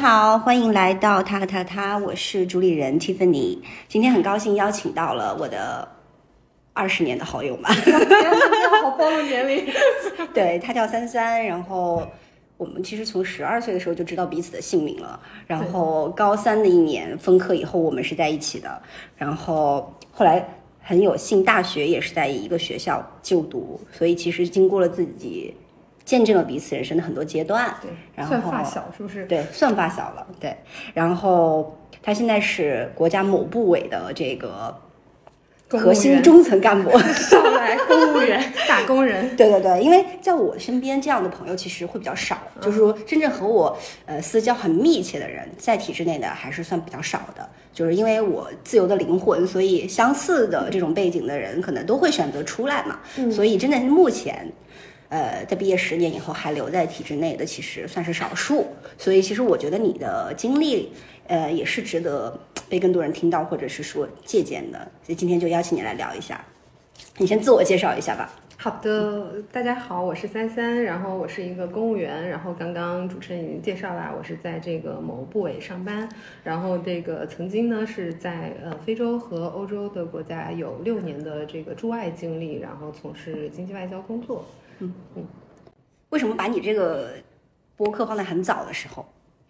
好，欢迎来到他和他他，我是主理人 Tiffany。今天很高兴邀请到了我的二十年的好友嘛，好暴露年龄。对他叫三三，然后我们其实从十二岁的时候就知道彼此的姓名了，然后高三的一年分科以后，我们是在一起的，然后后来很有幸大学也是在一个学校就读，所以其实经过了自己见证了彼此人生的很多阶段，对，然后算发小是不是？对，算发小了，对。然后他现在是国家某部委的这个核心中层干部。上来公务员、打工人。对对对，因为在我身边这样的朋友其实会比较少，就是说真正和我呃私交很密切的人，在体制内的还是算比较少的。就是因为我自由的灵魂，所以相似的这种背景的人可能都会选择出来嘛。所以真的是目前。呃，在毕业十年以后还留在体制内的，其实算是少数。所以，其实我觉得你的经历，呃，也是值得被更多人听到，或者是说借鉴的。所以今天就邀请你来聊一下。你先自我介绍一下吧。好的，大家好，我是三三，然后我是一个公务员，然后刚刚主持人已经介绍了，我是在这个某部委上班，然后这个曾经呢是在呃非洲和欧洲的国家有六年的这个驻外经历，然后从事经济外交工作。为什么把你这个播客放在很早的时候？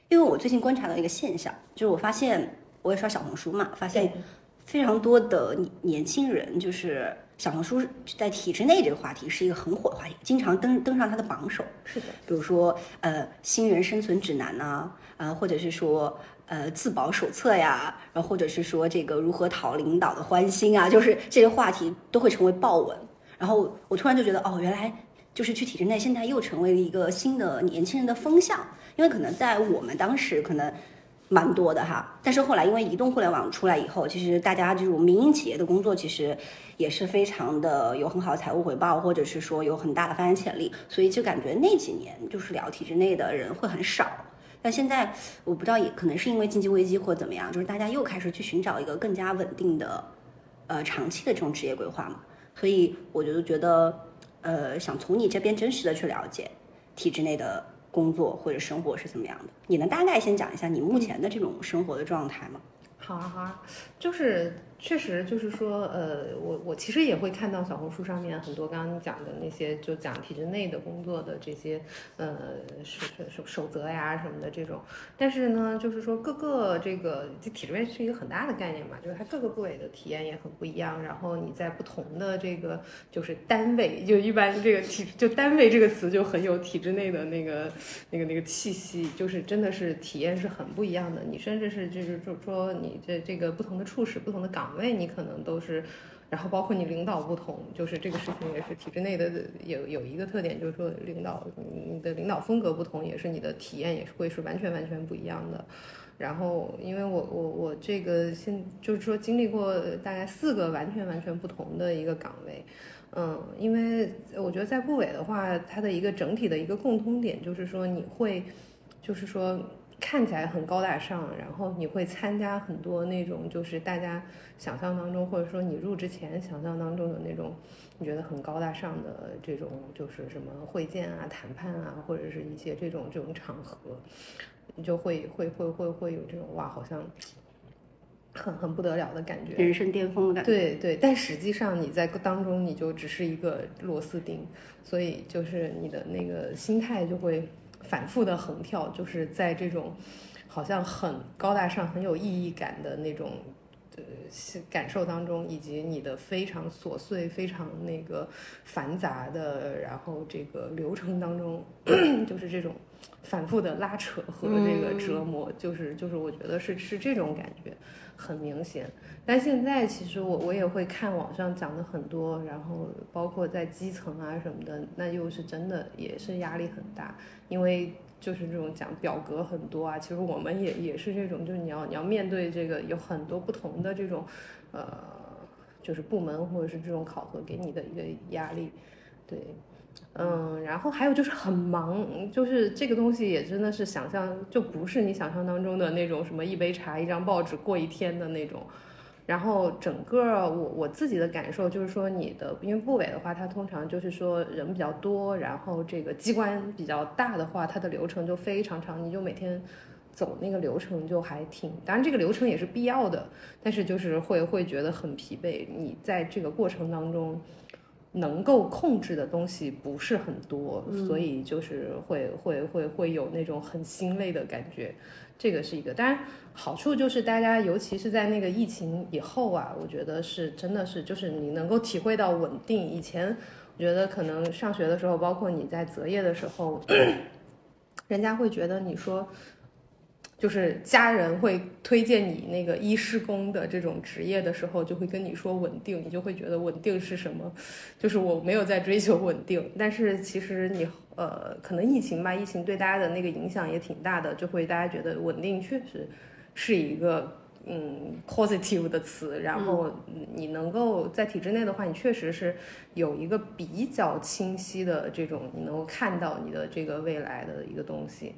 因为我最近观察到一个现象，就是我发现我也刷小红书嘛，发现非常多的年年轻人，就是小红书在体制内这个话题是一个很火的话题，经常登登上它的榜首。是的，比如说呃新人生存指南呐、呃或者是说呃自保手册呀，然后或者是说这个如何讨领导的欢心啊，就是这些话题都会成为爆文。然后我突然就觉得，哦，原来就是去体制内，现在又成为了一个新的年轻人的风向，因为可能在我们当时可能蛮多的哈，但是后来因为移动互联网出来以后，其实大家这种民营企业的工作其实也是非常的有很好的财务回报，或者是说有很大的发展潜力，所以就感觉那几年就是聊体制内的人会很少。但现在我不知道，也可能是因为经济危机或怎么样，就是大家又开始去寻找一个更加稳定的，呃，长期的这种职业规划嘛。所以我就觉得，呃，想从你这边真实的去了解体制内的工作或者生活是怎么样的。你能大概先讲一下你目前的这种生活的状态吗？好啊好啊，就是确实就是说，呃，我我其实也会看到小红书上面很多刚刚讲的那些，就讲体制内的工作的这些，呃，守守守则呀什么的这种。但是呢，就是说各个这个这体制内是一个很大的概念嘛，就是它各个部委的体验也很不一样。然后你在不同的这个就是单位，就一般这个体就单位这个词就很有体制内的那个那个那个气息，就是真的是体验是很不一样的。你甚至是就是就说你这这个不同的处室、不同的岗岗位，你可能都是。然后包括你领导不同，就是这个事情也是体制内的有有一个特点，就是说领导你的领导风格不同，也是你的体验也是会是完全完全不一样的。然后因为我我我这个现就是说经历过大概四个完全完全不同的一个岗位，嗯，因为我觉得在部委的话，它的一个整体的一个共通点就是说你会就是说。看起来很高大上，然后你会参加很多那种就是大家想象当中，或者说你入职前想象当中的那种你觉得很高大上的这种就是什么会见啊、谈判啊，或者是一些这种这种场合，你就会会会会会有这种哇，好像很很不得了的感觉，人生巅峰的感觉。对对，但实际上你在当中你就只是一个螺丝钉，所以就是你的那个心态就会反复的横跳，就是在这种好像很高大上、很有意义感的那种呃感受当中，以及你的非常琐碎、非常那个繁杂的，然后这个流程当中，就是这种反复的拉扯和这个折磨，就是就是我觉得是是这种感觉很明显。但现在其实我我也会看网上讲的很多，然后包括在基层啊什么的，那又是真的也是压力很大，因为就是这种讲表格很多啊，其实我们也也是这种，就是你要你要面对这个有很多不同的这种呃，就是部门或者是这种考核给你的一个压力，对。嗯，然后还有就是很忙，就是这个东西也真的是想象就不是你想象当中的那种什么一杯茶一张报纸过一天的那种。然后整个我我自己的感受就是说，你的因为部委的话，它通常就是说人比较多，然后这个机关比较大的话，它的流程就非常长，你就每天走那个流程就还挺，当然这个流程也是必要的，但是就是会会觉得很疲惫。你在这个过程当中。能够控制的东西不是很多，所以就是会会会会有那种很心累的感觉，这个是一个。当然好处就是大家尤其是在那个疫情以后啊，我觉得是真的是就是你能够体会到稳定。以前我觉得可能上学的时候，包括你在择业的时候，人家会觉得你说。就是家人会推荐你那个医师工的这种职业的时候，就会跟你说稳定，你就会觉得稳定是什么？就是我没有在追求稳定，但是其实你呃，可能疫情吧，疫情对大家的那个影响也挺大的，就会大家觉得稳定确实是一个嗯 positive 的词。然后你能够在体制内的话，你确实是有一个比较清晰的这种，你能够看到你的这个未来的一个东西。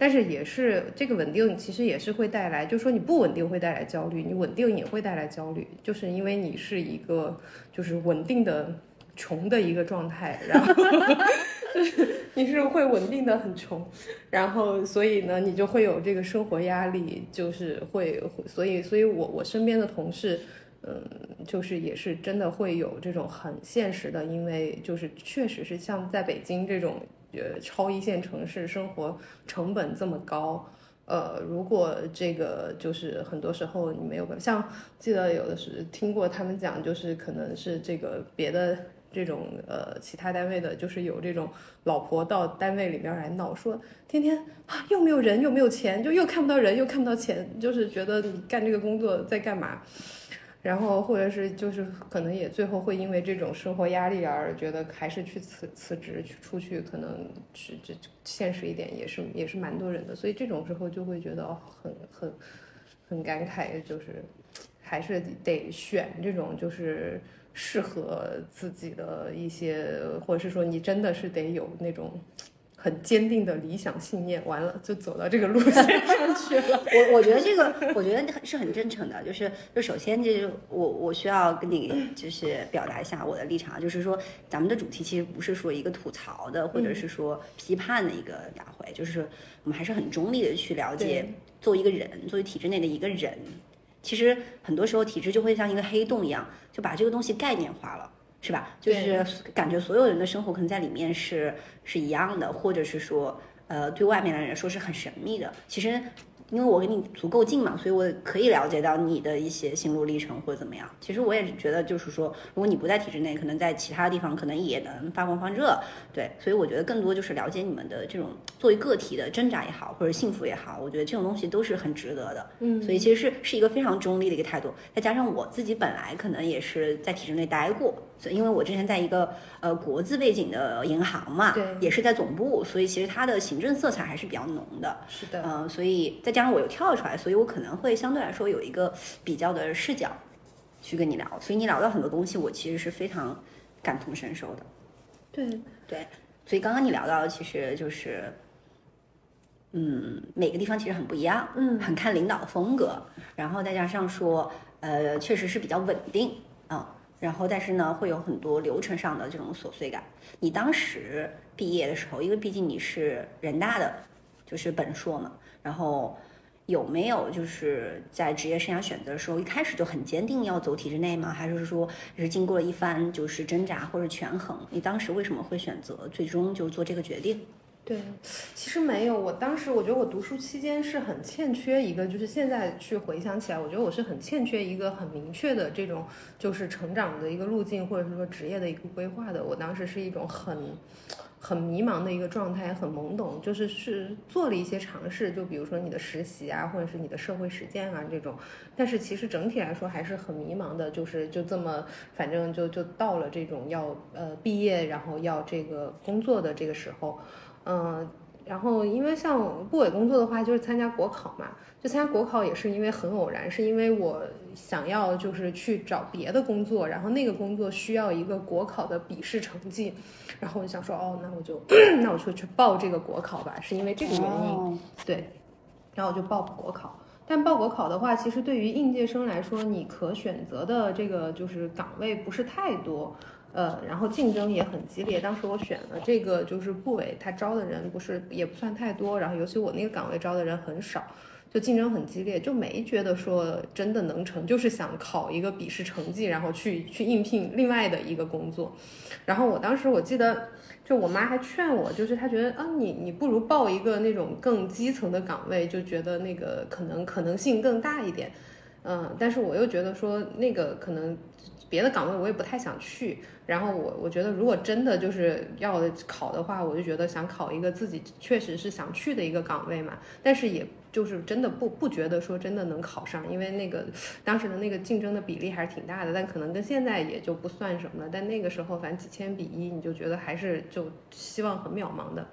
但是也是这个稳定，其实也是会带来，就说你不稳定会带来焦虑，你稳定也会带来焦虑，就是因为你是一个就是稳定的穷的一个状态，然后 就是你是会稳定的很穷，然后所以呢，你就会有这个生活压力，就是会，所以所以我我身边的同事，嗯，就是也是真的会有这种很现实的，因为就是确实是像在北京这种。呃，超一线城市生活成本这么高，呃，如果这个就是很多时候你没有办法，像记得有的是听过他们讲，就是可能是这个别的这种呃其他单位的，就是有这种老婆到单位里面来闹，说天天啊又没有人又没有钱，就又看不到人又看不到钱，就是觉得你干这个工作在干嘛？然后，或者是就是可能也最后会因为这种生活压力而觉得还是去辞辞职去出去，可能是这现实一点也是也是蛮多人的，所以这种时候就会觉得很很很感慨，就是还是得选这种就是适合自己的一些，或者是说你真的是得有那种。很坚定的理想信念，完了就走到这个路线上去了。我我觉得这个，我觉得是很真诚的，就是就首先就是我我需要跟你就是表达一下我的立场，就是说咱们的主题其实不是说一个吐槽的，或者是说批判的一个大会，就是我们还是很中立的去了解，作为一个人，作为体制内的一个人，其实很多时候体制就会像一个黑洞一样，就把这个东西概念化了。是吧？就是感觉所有人的生活可能在里面是是一样的，或者是说，呃，对外面的人说是很神秘的。其实。因为我跟你足够近嘛，所以我可以了解到你的一些心路历程或者怎么样。其实我也是觉得，就是说，如果你不在体制内，可能在其他地方可能也能发光发热。对，所以我觉得更多就是了解你们的这种作为个体的挣扎也好，或者幸福也好，我觉得这种东西都是很值得的。嗯，所以其实是是一个非常中立的一个态度。再加上我自己本来可能也是在体制内待过，所以因为我之前在一个呃国资背景的银行嘛，对，也是在总部，所以其实它的行政色彩还是比较浓的。是的，嗯，所以再加。上我又跳出来，所以我可能会相对来说有一个比较的视角去跟你聊，所以你聊到很多东西，我其实是非常感同身受的。对对，所以刚刚你聊到，其实就是，嗯，每个地方其实很不一样，嗯，很看领导的风格，然后再加上说，呃，确实是比较稳定啊，然后但是呢，会有很多流程上的这种琐碎感。你当时毕业的时候，因为毕竟你是人大的，就是本硕嘛，然后。有没有就是在职业生涯选择的时候，一开始就很坚定要走体制内吗？还是说是经过了一番就是挣扎或者权衡？你当时为什么会选择最终就做这个决定？对，其实没有。我当时我觉得我读书期间是很欠缺一个，就是现在去回想起来，我觉得我是很欠缺一个很明确的这种就是成长的一个路径，或者是说职业的一个规划的。我当时是一种很。很迷茫的一个状态，很懵懂，就是是做了一些尝试，就比如说你的实习啊，或者是你的社会实践啊这种，但是其实整体来说还是很迷茫的，就是就这么，反正就就到了这种要呃毕业，然后要这个工作的这个时候，嗯。然后，因为像部委工作的话，就是参加国考嘛，就参加国考也是因为很偶然，是因为我想要就是去找别的工作，然后那个工作需要一个国考的笔试成绩，然后我就想说，哦，那我就 那我就去报这个国考吧，是因为这个原因，对，然后我就报国考。但报国考的话，其实对于应届生来说，你可选择的这个就是岗位不是太多，呃，然后竞争也很激烈。当时我选了这个就是部委，他招的人不是也不算太多，然后尤其我那个岗位招的人很少。就竞争很激烈，就没觉得说真的能成，就是想考一个笔试成绩，然后去去应聘另外的一个工作。然后我当时我记得，就我妈还劝我，就是她觉得啊，你你不如报一个那种更基层的岗位，就觉得那个可能可能性更大一点。嗯，但是我又觉得说那个可能别的岗位我也不太想去。然后我我觉得如果真的就是要考的话，我就觉得想考一个自己确实是想去的一个岗位嘛，但是也。就是真的不不觉得说真的能考上，因为那个当时的那个竞争的比例还是挺大的，但可能跟现在也就不算什么了。但那个时候反正几千比一，你就觉得还是就希望很渺茫的。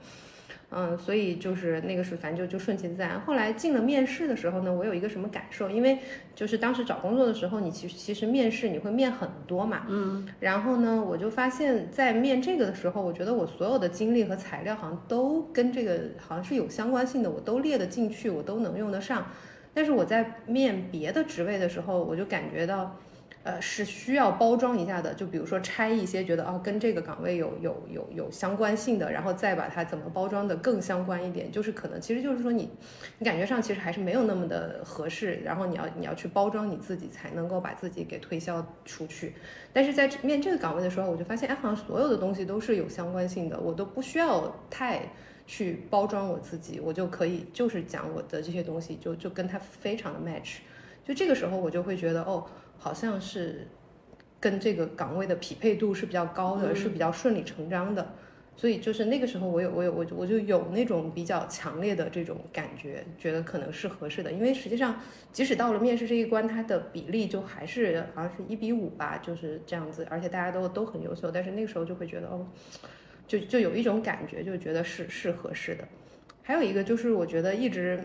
嗯，所以就是那个是反正就就顺其自然。后来进了面试的时候呢，我有一个什么感受？因为就是当时找工作的时候，你其实其实面试你会面很多嘛，嗯，然后呢，我就发现，在面这个的时候，我觉得我所有的经历和材料好像都跟这个好像是有相关性的，我都列得进去，我都能用得上。但是我在面别的职位的时候，我就感觉到。呃，是需要包装一下的，就比如说拆一些觉得哦跟这个岗位有有有有相关性的，然后再把它怎么包装的更相关一点，就是可能其实就是说你你感觉上其实还是没有那么的合适，然后你要你要去包装你自己才能够把自己给推销出去。但是在面这个岗位的时候，我就发现哎，好像所有的东西都是有相关性的，我都不需要太去包装我自己，我就可以就是讲我的这些东西就就跟它非常的 match，就这个时候我就会觉得哦。好像是跟这个岗位的匹配度是比较高的，是比较顺理成章的，所以就是那个时候我有我有我我就有那种比较强烈的这种感觉，觉得可能是合适的。因为实际上，即使到了面试这一关，它的比例就还是好像是一比五吧，就是这样子，而且大家都都很优秀，但是那个时候就会觉得哦，就就有一种感觉，就觉得是是合适的。还有一个就是我觉得一直。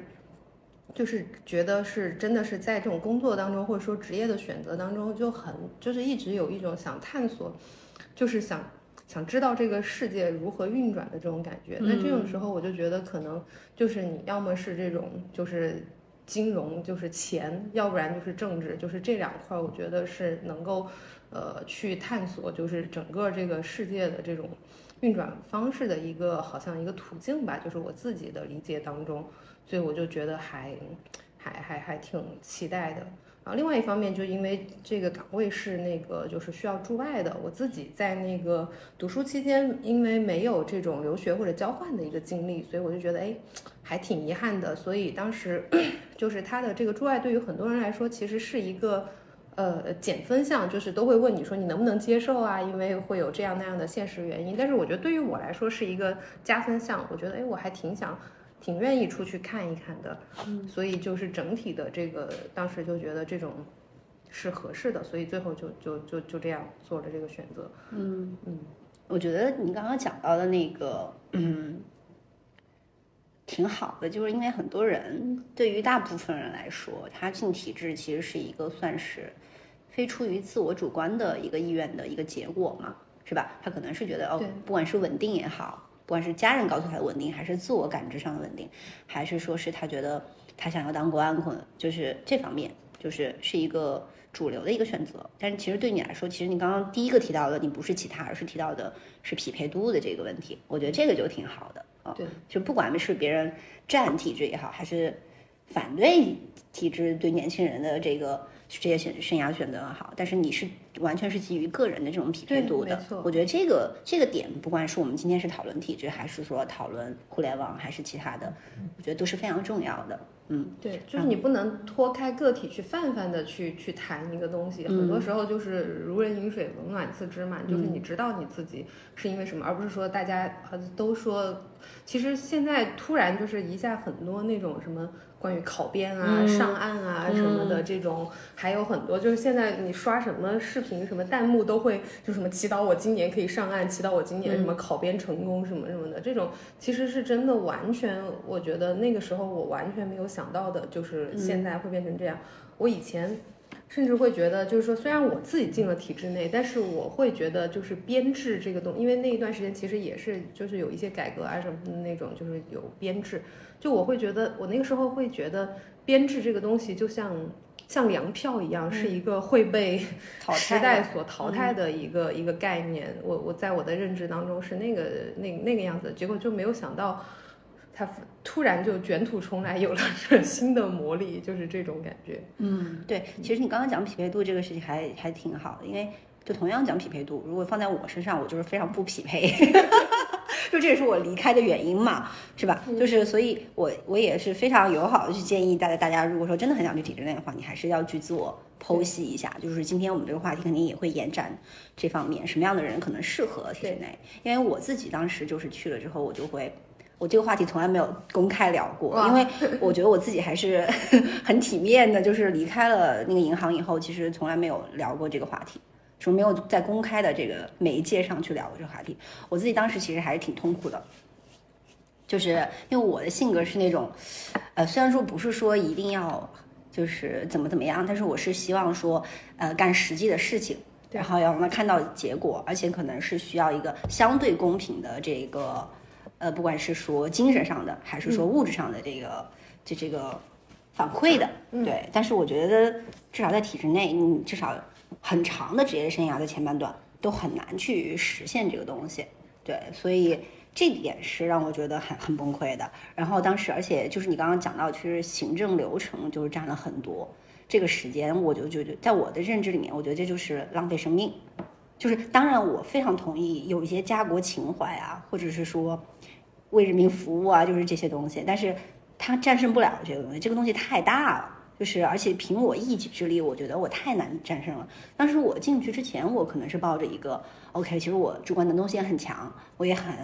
就是觉得是真的是在这种工作当中，或者说职业的选择当中，就很就是一直有一种想探索，就是想想知道这个世界如何运转的这种感觉。那这种时候，我就觉得可能就是你要么是这种就是金融，就是钱，要不然就是政治，就是这两块，我觉得是能够呃去探索，就是整个这个世界的这种运转方式的一个好像一个途径吧，就是我自己的理解当中。所以我就觉得还还还还挺期待的。然后另外一方面，就因为这个岗位是那个就是需要驻外的，我自己在那个读书期间，因为没有这种留学或者交换的一个经历，所以我就觉得哎，还挺遗憾的。所以当时 就是他的这个驻外，对于很多人来说，其实是一个呃减分项，就是都会问你说你能不能接受啊？因为会有这样那样的现实原因。但是我觉得对于我来说是一个加分项，我觉得哎，我还挺想。挺愿意出去看一看的，嗯，所以就是整体的这个，当时就觉得这种是合适的，所以最后就就就就这样做了这个选择。嗯嗯，我觉得你刚刚讲到的那个，嗯，挺好的，就是因为很多人对于大部分人来说，他进体制其实是一个算是非出于自我主观的一个意愿的一个结果嘛，是吧？他可能是觉得哦，不管是稳定也好。不管是家人告诉他的稳定，还是自我感知上的稳定，还是说是他觉得他想要当官，可能就是这方面，就是是一个主流的一个选择。但是其实对你来说，其实你刚刚第一个提到的，你不是其他，而是提到的是匹配度的这个问题。我觉得这个就挺好的啊。对，就不管是别人站体制也好，还是反对体制对年轻人的这个这些选生涯选择也好，但是你是。完全是基于个人的这种匹配度的，我觉得这个这个点，不管是我们今天是讨论体制，还是说讨论互联网，还是其他的，我觉得都是非常重要的。嗯，对，就是你不能脱开个体去泛泛的去去谈一个东西，很多时候就是如人饮水，冷暖自知嘛，就是你知道你自己是因为什么，而不是说大家都说，其实现在突然就是一下很多那种什么。关于考编啊、上岸啊什么的这种，还有很多。就是现在你刷什么视频，什么弹幕都会就什么祈祷我今年可以上岸，祈祷我今年什么考编成功什么什么的。这种其实是真的，完全我觉得那个时候我完全没有想到的，就是现在会变成这样。我以前甚至会觉得，就是说，虽然我自己进了体制内，但是我会觉得，就是编制这个东，因为那一段时间其实也是，就是有一些改革啊什么的那种，就是有编制，就我会觉得，我那个时候会觉得编制这个东西就像像粮票一样，是一个会被时代所淘汰的一个、一个概念。我我在我的认知当中是那个那那个样子，结果就没有想到。它突然就卷土重来，有了 这新的魔力，就是这种感觉。嗯，对，其实你刚刚讲匹配度这个事情还还挺好的，因为就同样讲匹配度，如果放在我身上，我就是非常不匹配，就这也是我离开的原因嘛，是吧？就是所以我我也是非常友好的去建议大家，大家如果说真的很想去体制内的话，你还是要去自我剖析一下，就是今天我们这个话题肯定也会延展这方面，什么样的人可能适合体制内？因为我自己当时就是去了之后，我就会。我这个话题从来没有公开聊过，因为我觉得我自己还是 很体面的，就是离开了那个银行以后，其实从来没有聊过这个话题，说没有在公开的这个媒介上去聊过这个话题。我自己当时其实还是挺痛苦的，就是因为我的性格是那种，呃，虽然说不是说一定要就是怎么怎么样，但是我是希望说，呃，干实际的事情。然后要让他看到结果，而且可能是需要一个相对公平的这个，呃，不管是说精神上的，还是说物质上的这个，就这个反馈的，对。但是我觉得至少在体制内，你至少很长的职业生涯的前半段都很难去实现这个东西，对。所以这点是让我觉得很很崩溃的。然后当时，而且就是你刚刚讲到，其实行政流程就是占了很多。这个时间，我就觉得，在我的认知里面，我觉得这就是浪费生命。就是当然，我非常同意有一些家国情怀啊，或者是说为人民服务啊，就是这些东西，但是它战胜不了这个东西，这个东西太大了。就是而且凭我一己之力，我觉得我太难战胜了。当时我进去之前，我可能是抱着一个 OK，其实我主观能动性很强，我也很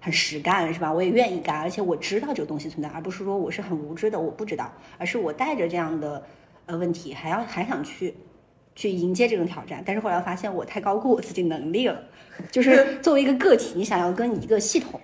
很实干，是吧？我也愿意干，而且我知道这个东西存在，而不是说我是很无知的，我不知道，而是我带着这样的。呃，问题还要还想去去迎接这种挑战，但是后来发现我太高估我自己能力了，就是作为一个个体，你想要跟一个系统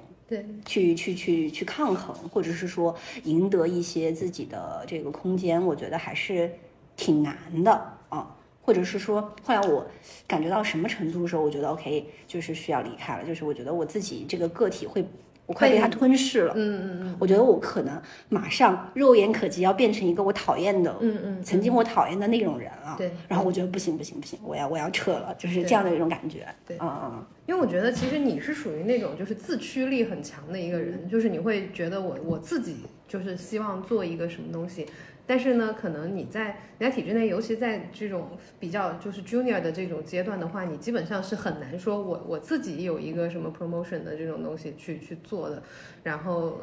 去去去去抗衡，或者是说赢得一些自己的这个空间，我觉得还是挺难的啊。或者是说，后来我感觉到什么程度的时候，我觉得 OK，就是需要离开了，就是我觉得我自己这个个体会。我快被它吞噬了，嗯嗯嗯，我觉得我可能马上肉眼可及要变成一个我讨厌的，嗯嗯，曾经我讨厌的那种人了。对。然后我觉得不行不行不行，我要我要撤了，就是这样的一种感觉。对嗯嗯。因为我觉得其实你是属于那种就是自驱力很强的一个人，就是你会觉得我我自己就是希望做一个什么东西，但是呢，可能你在你在体制内，尤其在这种比较就是 junior 的这种阶段的话，你基本上是很难说我我自己有一个什么 promotion 的这种东西去去做的，然后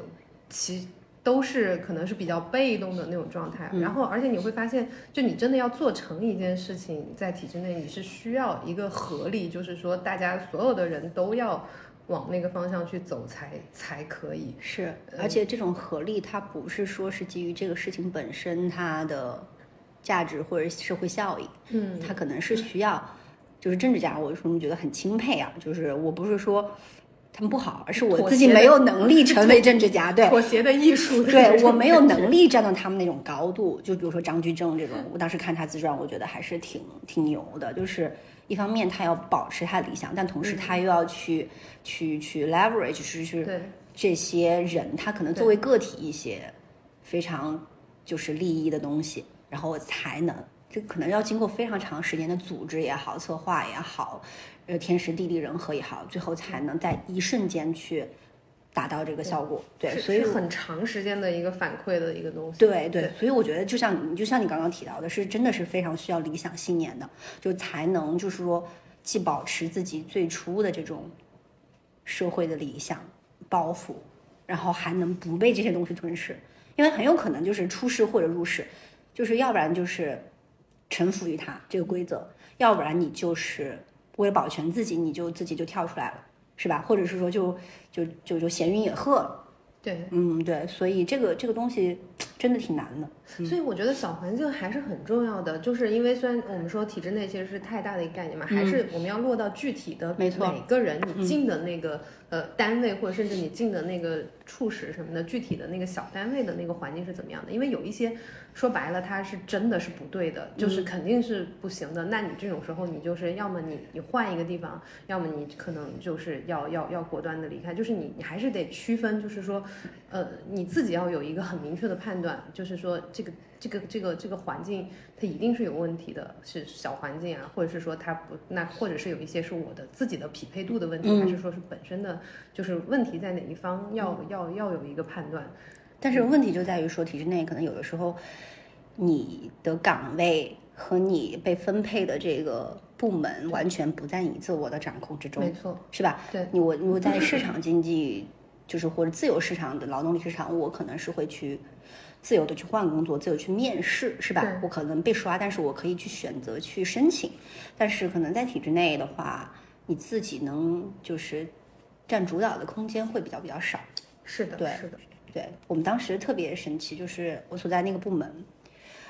其。都是可能是比较被动的那种状态，然后而且你会发现，就你真的要做成一件事情，在体制内你是需要一个合力，就是说大家所有的人都要往那个方向去走才才可以。是，而且这种合力，它不是说是基于这个事情本身它的价值或者社会效益，嗯，它可能是需要，就是政治家，我为什么觉得很钦佩啊？就是我不是说他们不好，而是我自己没有能力成为政治家，对，妥协的艺术对我没有能力站到他们那种高度，就比如说张居正这种，我当时看他自传，我觉得还是挺挺牛的。就是一方面他要保持他的理想，但同时他又要去、去去 leverage，就是对这些人他可能作为个体一些非常就是利益的东西，然后才能这可能要经过非常长时间的组织也好、策划也好，呃天时地利人和也好，最后才能在一瞬间去达到这个效果。对，是所以很长时间的一个反馈的一个东西。对对，所以我觉得就像你就像你刚刚提到的，是真的是非常需要理想信念的，就才能就是说既保持自己最初的这种社会的理想包袱，然后还能不被这些东西吞噬，因为很有可能就是出世或者入世，就是要不然就是臣服于它这个规则，要不然你就是为了保全自己，你就自己就跳出来了，是吧？或者是说就就就就闲云野鹤了。对嗯，对，所以这个这个东西真的挺难的。所以我觉得小环境还是很重要的，就是因为虽然我们说体制内其实是太大的一个概念嘛，还是我们要落到具体的没错每个人你进的那个、呃单位，或者甚至你进的那个处室什么的，具体的那个小单位的那个环境是怎么样的？因为有一些说白了，它是真的是不对的，就是肯定是不行的。那你这种时候，你就是要么你你换一个地方，要么你可能就是要要要果断的离开，就是你你还是得区分，就是说，呃，你自己要有一个很明确的判断，就是说这个这个这个这个环境它一定是有问题的，是小环境啊，或者是说它不那或者是有一些是我的自己的匹配度的问题，还是说是本身的就是问题在哪一方，要要要有一个判断。但是问题就在于说，体制内可能有的时候，你的岗位和你被分配的这个部门完全不在你自我的掌控之中，没错，是吧？对你我我 在市场经济，就是或者自由市场的劳动力市场，我可能是会去自由的去换工作，自由去面试，是吧？我可能被刷，但是我可以去选择去申请。但是可能在体制内的话，你自己能就是占主导的空间会比较比较少。是的，对是的，对我们当时特别神奇，就是我所在那个部门，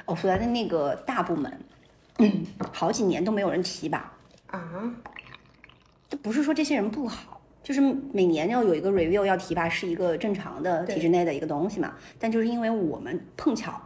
我所在的那个大部门，好几年都没有人提拔。啊，这不是说这些人不好，就是每年要有一个 review 要提拔是一个正常的体制内的一个东西嘛。但就是因为我们碰巧，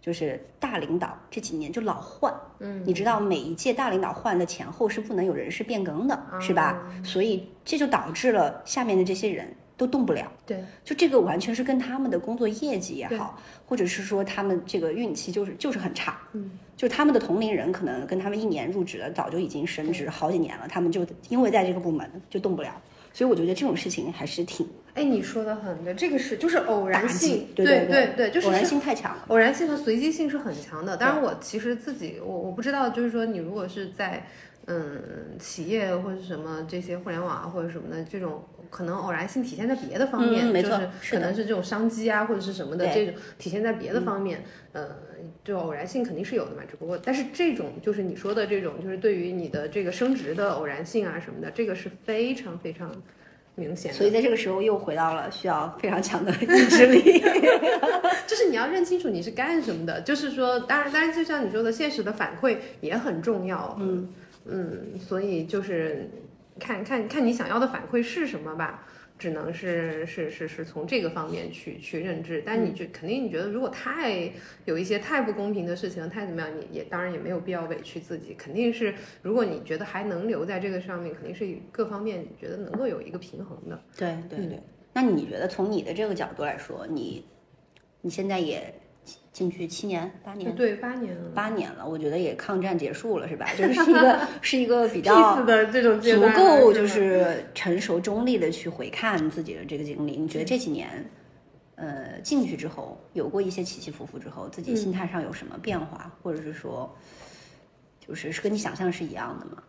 就是大领导这几年就老换，嗯，你知道每一届大领导换的前后是不能有人事变更的，是吧？所以这就导致了下面的这些人都动不了。对，就这个完全是跟他们的工作业绩也好，或者是说他们这个运气就是就是很差，嗯，就是他们的同龄人可能跟他们一年入职的，早就已经升职好几年了，他们就因为在这个部门就动不了，所以我觉得这种事情还是挺哎，你说的很对，这个是就是偶然性对对对，就是偶然性太强了。偶然性和随机性是很强的。当然，我其实自己我我不知道，就是说你如果是在嗯企业或者什么这些互联网啊或者什么的这种，可能偶然性体现在别的方面，嗯没错就是可能是这种商机啊或者是什么的这种体现在别的方面，呃，就偶然性肯定是有的嘛。只不过，但是这种就是你说的这种，就是对于你的这个升职的偶然性啊什么的，这个是非常非常明显的。所以在这个时候又回到了需要非常强的 意志力。就是你要认清楚你是干什么的，就是说，当然，当然，就像你说的，现实的反馈也很重要。嗯嗯，所以就是看看看你想要的反馈是什么吧，只能是是是是从这个方面去去认知。但你就肯定你觉得，如果太有一些太不公平的事情，太怎么样，你也当然也没有必要委屈自己。肯定是，如果你觉得还能留在这个上面，肯定是各方面你觉得能够有一个平衡的。对对对。那你觉得从你的这个角度来说，你你现在也进去七年八年？对，八年了，八年了，我觉得也抗战结束了，是吧？就是是一个 是一个比较 peace 的这种阶足够就是成熟中立的去回看自己的这个经历。你觉得这几年，呃，进去之后有过一些起起伏伏之后，自己心态上有什么变化，或者是说，就是是跟你想象是一样的吗？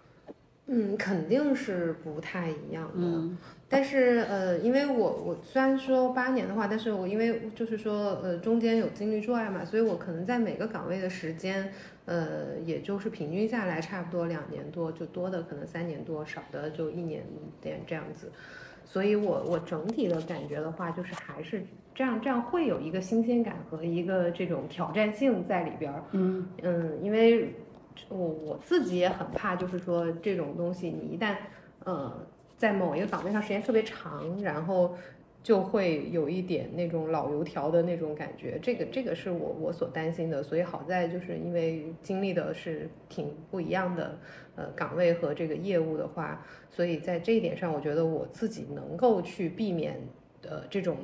嗯，肯定是不太一样的。嗯但是呃，因为我我虽然说八年的话，但是我因为就是说呃中间有经历驻外嘛，所以我可能在每个岗位的时间，呃，也就是平均下来差不多两年多，就多的可能三年多，少的就一年点这样子。所以我我整体的感觉的话，就是还是这样，这样会有一个新鲜感和一个这种挑战性在里边儿。嗯嗯，因为我我自己也很怕，就是说这种东西，你一旦呃在某一个岗位上时间特别长，然后就会有一点那种老油条的那种感觉。这个这个是我我所担心的，所以好在就是因为经历的是挺不一样的呃岗位和这个业务的话，所以在这一点上，我觉得我自己能够去避免呃这种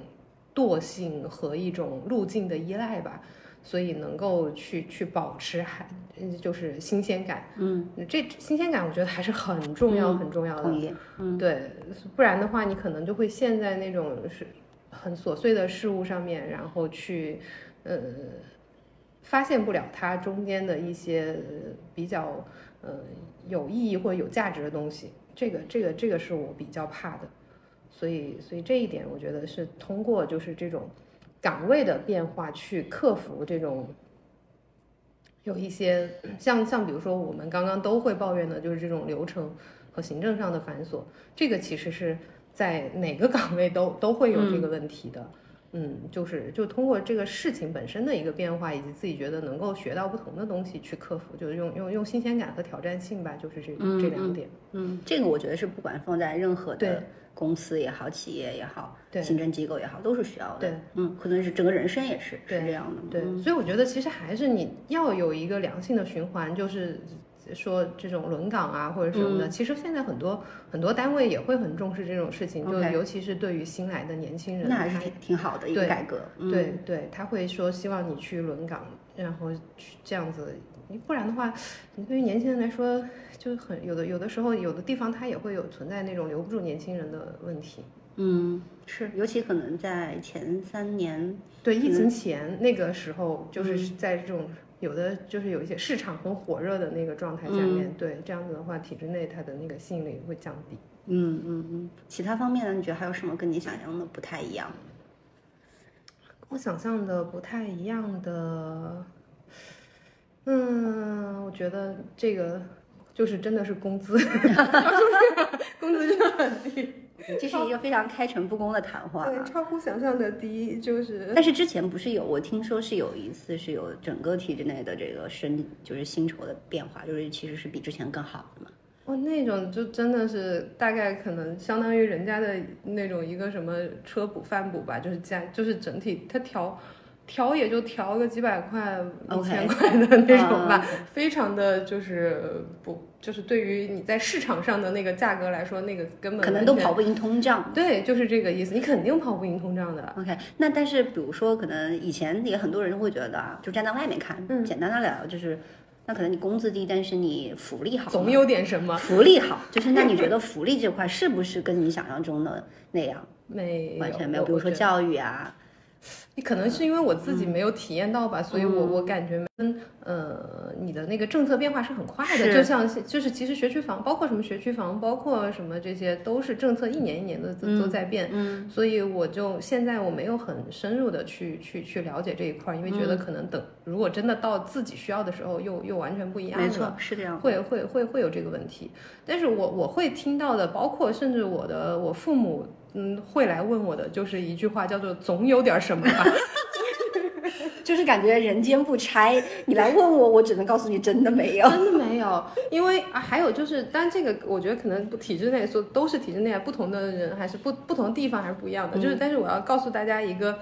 惰性和一种路径的依赖吧。所以能够去去保持还嗯就是新鲜感，嗯，这新鲜感我觉得还是很重要、嗯很重要的。嗯对，不然的话，你可能就会陷在那种是很琐碎的事物上面，然后去呃发现不了它中间的一些比较呃有意义或者有价值的东西。这个这个这个是我比较怕的，所以所以这一点我觉得是通过就是这种岗位的变化去克服这种。有一些像像比如说我们刚刚都会抱怨的，就是这种流程和行政上的繁琐，这个其实是在哪个岗位都都会有这个问题的。嗯，就是就通过这个事情本身的一个变化，以及自己觉得能够学到不同的东西去克服，就是用用用新鲜感和挑战性吧，就是这、这两点。嗯，这个我觉得是不管放在任何的公司也好、企业也好、对行政机构也好，都是需要的。对，嗯，可能是整个人生也是是对这样的。对，嗯所以我觉得其实还是你要有一个良性的循环，就是说这种轮岗啊或者什么的。其实现在很多很多单位也会很重视这种事情，就尤其是对于新来的年轻人，那还是挺挺好的一个改革。嗯、对对，他会说希望你去轮岗，然后去这样子，不然的话，你对于年轻人来说就很有的有的时候有的地方他也会有存在那种留不住年轻人的问题。嗯，是，尤其可能在前三年，对，疫情前那个时候，就是在这种有的就是有一些市场很火热的那个状态下面，对这样子的话，体制内它的那个吸引力会降低。嗯嗯嗯，其他方面呢？你觉得还有什么跟你想象的不太一样？我想象的不太一样的，嗯，我觉得这个就是真的是工资，工资真的很低，这是一个非常开诚布公的谈话、对，啊。超乎想象的低，就是但是之前不是有，我听说是有一次是有整个体制内的这个升，就是薪酬的变化，就是其实是比之前更好的嘛。哦，那种就真的是大概可能相当于人家的那种一个什么车补饭补吧，就是加就是整体它调调也就调个几百块、一千块的那种吧啊 非常的就是不就是对于你在市场上的那个价格来说，那个根本可能都跑不赢通胀。对，就是这个意思，你肯定跑不赢通胀的。OK，那但是比如说，可能以前也很多人会觉得啊，就站在外面看，嗯简单的聊就是，那可能你工资低，但是你福利好，总有点什么福利好，就是那你觉得福利这块是不是跟你想象中的那样？没完全没有，比如说教育啊，可能是因为我自己没有体验到吧，所以我嗯。我感觉跟呃你的那个政策变化是很快的，就像就是其实学区房，包括什么学区房，包括什么这些，都是政策一年一年的都都在变，嗯，所以我就现在我没有很深入的去去去了解这一块儿，因为嗯觉得可能等如果真的到自己需要的时候，又又完全不一样了。没错，是这样。会会会会有这个问题，但是我我会听到的，包括甚至我的我父母，嗯，会来问我的，就是一句话叫做“总有点什么吧”，就是感觉人间不拆，你来问我，我只能告诉你真的没有。真的没有，因为啊，还有就是，当然这个我觉得可能体制内说都是体制内，不同的人还是不不同的地方还是不一样的。就是，但是我要告诉大家一个，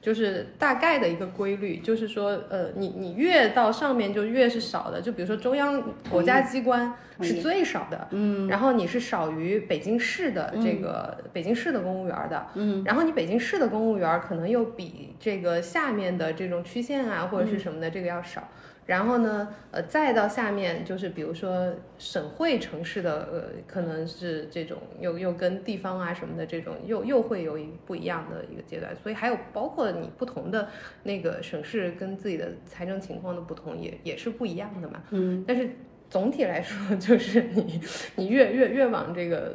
就是大概的一个规律，就是说，呃，你你越到上面就越是少的，就比如说中央国家机关是最少的，嗯，然后你是少于北京市的这个、北京市的公务员的，嗯，然后你北京市的公务员可能又比这个下面的这种区县啊或者是什么的这个要少。然后呢，呃，再到下面就是比如说省会城市的，呃，可能是这种又又跟地方啊什么的这种又又会有一不一样的一个阶段，所以还有包括你不同的那个省市跟自己的财政情况的不同也也是不一样的嘛。嗯，但是总体来说，就是你你越越越往这个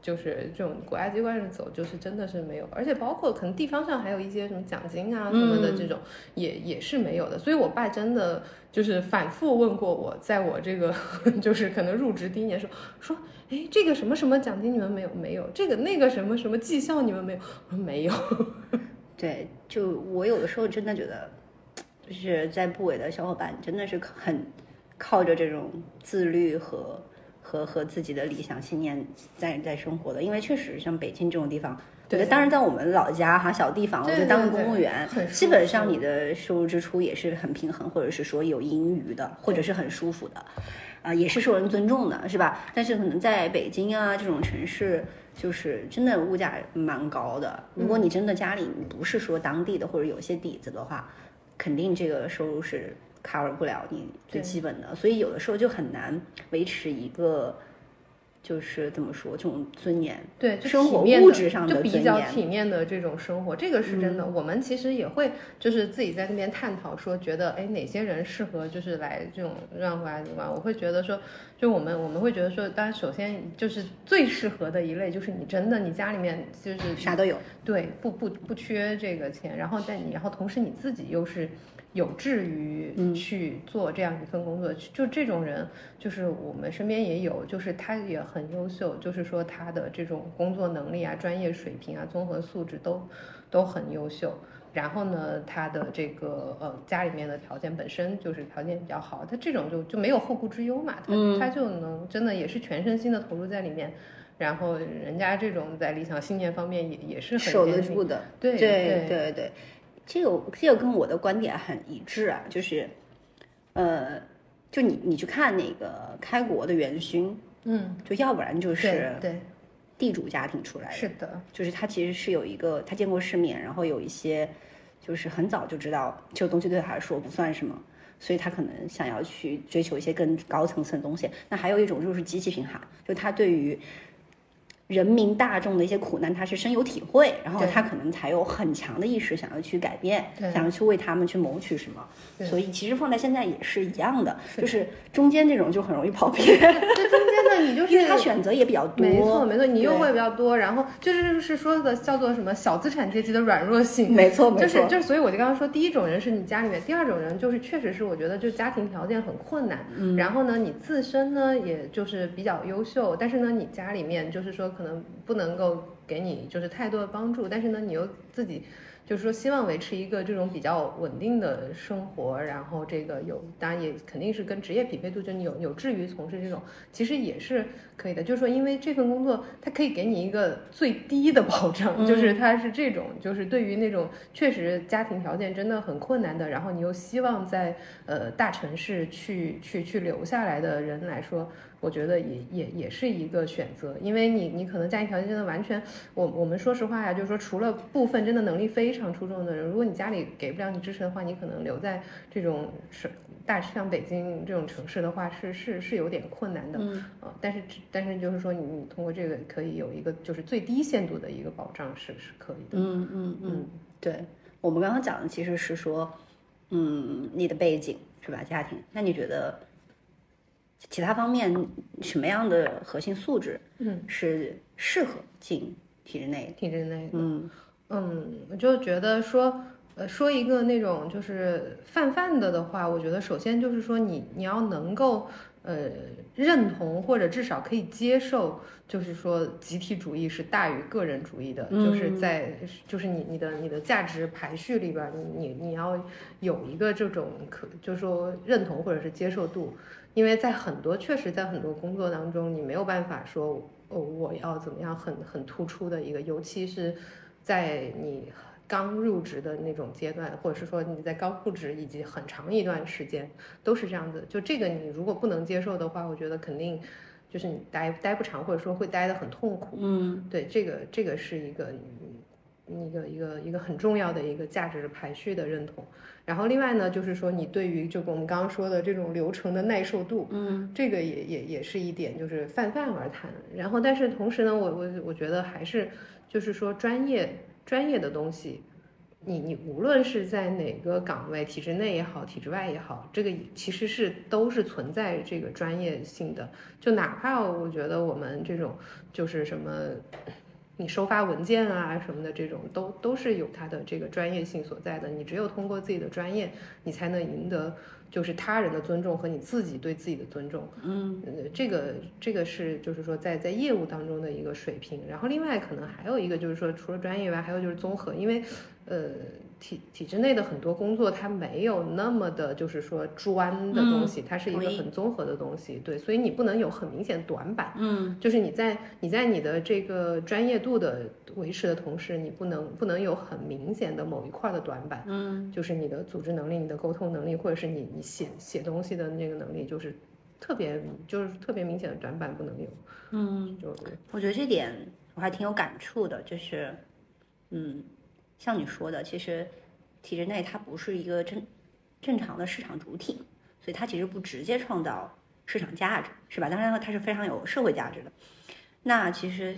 就是这种国家机关上走，就是真的是没有，而且包括可能地方上还有一些什么奖金啊什么的这种，也也是没有的。所以我爸真的就是反复问过我，在我这个 就是可能入职第一年时候说，哎，这个什么什么奖金你们没有？没有，这个那个什么什么绩效你们没有，我说没有。对，就我有的时候真的觉得，就是在部委的小伙伴真的是很靠着这种自律和和和自己的理想信念在在生活的，因为确实像北京这种地方。我觉得，对当然，在我们老家哈小地方，我对觉得当个公务员基本上你的收入支出也是很平衡，或者是说有盈余的，或者是很舒服的，啊、也是受人尊重的，是吧？但是可能在北京啊这种城市，就是真的物价蛮高的。如果你真的家里不是说当地的或者有些底子的话，肯定这个收入是 cover 不了你最基本的，所以有的时候就很难维持一个。就是怎么说，这种尊严，对，就生活物质上就比较体面的这种生活，这个是真的。嗯我们其实也会就是自己在那边探讨说，觉得哎哪些人适合就是来这种让国家机关。我会觉得说，就我们我们会觉得说，当然首先就是最适合的一类，就是你真的你家里面就是啥都有。对，不不不缺这个钱，然后但你，然后同时你自己又是有志于去做这样一份工作。就这种人，就是我们身边也有，就是他也很优秀，就是说他的这种工作能力啊、专业水平啊、综合素质都都很优秀。然后呢，他的这个呃家里面的条件本身就是条件比较好，他这种就就没有后顾之忧嘛，他、他就能真的也是全身心的投入在里面。然后人家这种在理想信念方面也也是很守得住的。对对对对，这个这个跟我的观点很一致啊，就是，呃，就你你去看那个开国的元勋，嗯，就要不然就是对地主家庭出来，的，是的，就是他其实是有一个他见过世面，然后有一些就是很早就知道这个东西对他来说不算什么。所以他可能想要去追求一些更高层次的东西。那还有一种就是极其贫寒，就他对于人民大众的一些苦难，他是深有体会，然后他可能才有很强的意识想要去改变，想要去为他们去谋取什么。对。所以其实放在现在也是一样的，就是中间这种就很容易跑偏，这中间呢，你就是 因为他选择也比较多。没错没错，你诱对惑也比较多，然后就是是说的叫做什么小资产阶级的软弱性，没错没错，就是就是，所以我就刚刚说，第一种人是你家里面，第二种人就是确实是我觉得就家庭条件很困难，嗯。然后呢，你自身呢也就是比较优秀，但是呢，你家里面就是说可能不能够给你就是太多的帮助，但是呢，你又自己。就是说，希望维持一个这种比较稳定的生活，然后这个有，当然也肯定是跟职业匹配度，就你有有志于从事这种，其实也是可以的。就是说，因为这份工作，它可以给你一个最低的保障，就是它是这种，就是对于那种确实家庭条件真的很困难的，然后你又希望在呃大城市去去去留下来的人来说，我觉得也也也是一个选择，因为你你可能家庭条件真的完全，我我们说实话呀，就是说除了部分真的能力非常出众的人，如果你家里给不了你支持的话，你可能留在这种是大像北京这种城市的话，是是是有点困难的，嗯。呃，但是但是就是说你你通过这个可以有一个就是最低限度的一个保障是是可以的，嗯嗯嗯，对，我们刚刚讲的其实是说，嗯，你的背景是吧？家庭，那你觉得其他方面什么样的核心素质，嗯，是适合进体制内的？体制内的。嗯嗯，我就觉得说，呃，说一个那种就是泛泛的的话，我觉得首先就是说你你要能够呃认同或者至少可以接受，就是说集体主义是大于个人主义的，就是在就是你你的你的价值排序里边，你你你要有一个这种可就是说认同或者是接受度，因为在很多确实在很多工作当中，你没有办法说哦我要怎么样很很突出的一个，尤其是在你刚入职的那种阶段，或者是说你在刚入职以及很长一段时间都是这样子。就这个你如果不能接受的话，我觉得肯定就是你待待不长，或者说会待得很痛苦。嗯对，这个这个是一个一个一个一个很重要的一个价值排序的认同。然后另外呢，就是说你对于就跟我们刚刚说的这种流程的耐受度，嗯这个也也也是一点，就是泛泛而谈。然后，但是同时呢，我我我觉得还是就是说专业专业的东西，你你无论是在哪个岗位，体制内也好，体制外也好，这个其实是都是存在这个专业性的。就哪怕我觉得我们这种就是什么。你收发文件啊什么的，这种都都是有它的这个专业性所在的。你只有通过自己的专业，你才能赢得就是他人的尊重和你自己对自己的尊重。嗯呃，这个这个是就是说在在业务当中的一个水平。然后另外可能还有一个就是说，除了专业以外，还有就是综合，因为呃体体制内的很多工作它没有那么的就是说专的东西，它是一个很综合的东西。对，所以你不能有很明显的短板。嗯就是你在你在你的这个专业度的维持的同时，你不能不能有很明显的某一块的短板，嗯就是你的组织能力、你的沟通能力，或者是你你写写东西的那个能力，就是特别就是特别明显的短板不能有。嗯，就我觉得这点我还挺有感触的，就是，嗯，像你说的，其实体制内它不是一个正正常的市场主体，所以它其实不直接创造市场价值，是吧？当然了，它是非常有社会价值的。那其实，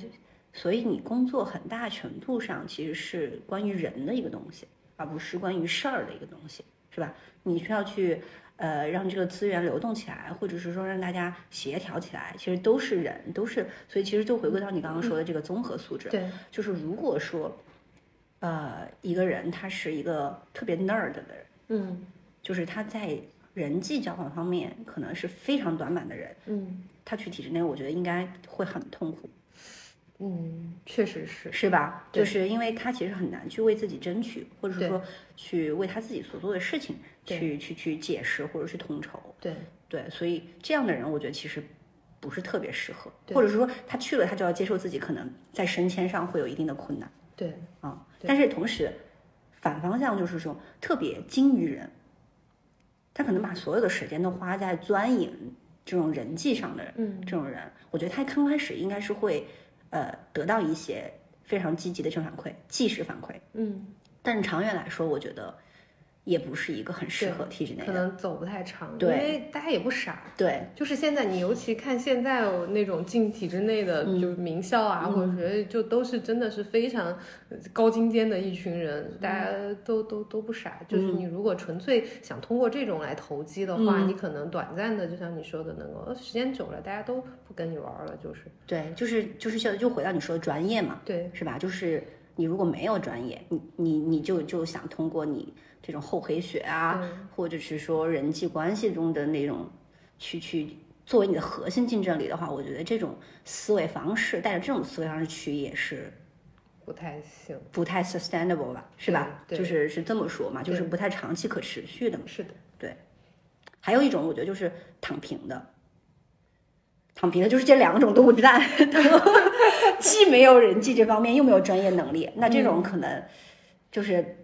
所以你工作很大程度上其实是关于人的一个东西，而不是关于事儿的一个东西，是吧？你需要去呃让这个资源流动起来，或者是说让大家协调起来，其实都是人，都是，所以其实就回归到你刚刚说的这个综合素质，对，就是如果说，呃，一个人他是一个特别 nerd 的人，嗯。就是他在人际交往方面可能是非常短板的人，嗯。他去体制内，我觉得应该会很痛苦，嗯，确实是，是吧？对。就是因为他其实很难去为自己争取，或者是说去为他自己所做的事情去去去解释或者是统筹。对。对，所以这样的人，我觉得其实不是特别适合，或者是说他去了，他就要接受自己可能在升迁上会有一定的困难对啊。对。但是同时，反方向就是说特别精于人，他可能把所有的时间都花在钻研这种人际上的人，嗯这种人，我觉得他刚开始应该是会呃得到一些非常积极的正反馈，即时反馈，嗯，但是长远来说，我觉得也不是一个很适合体制内可。能走不太长，因为大家也不傻。对，就是现在，你尤其看现在那种进体制内的，嗯就是名校啊，或者是就都是真的是非常高精尖的一群人，大家都都都不傻。就是你如果纯粹想通过这种来投机的话，嗯你可能短暂的，就像你说的，能够呃时间久了，大家都不跟你玩了，就是对，就是就是现在就回到你说的专业嘛，对是吧？就是你如果没有专业，你你你就就想通过你这种厚黑学啊，或者是说人际关系中的那种去去作为你的核心竞争力的话，我觉得这种思维方式带着这种思维方式去也是不太行。不太 sustainable 吧，是吧？就是是这么说嘛，就是不太长期可持续的嘛。是的，对还有一种，我觉得就是躺平的，躺平的就是这两种都不占，既没有人际这方面，又没有专业能力，那这种可能就是，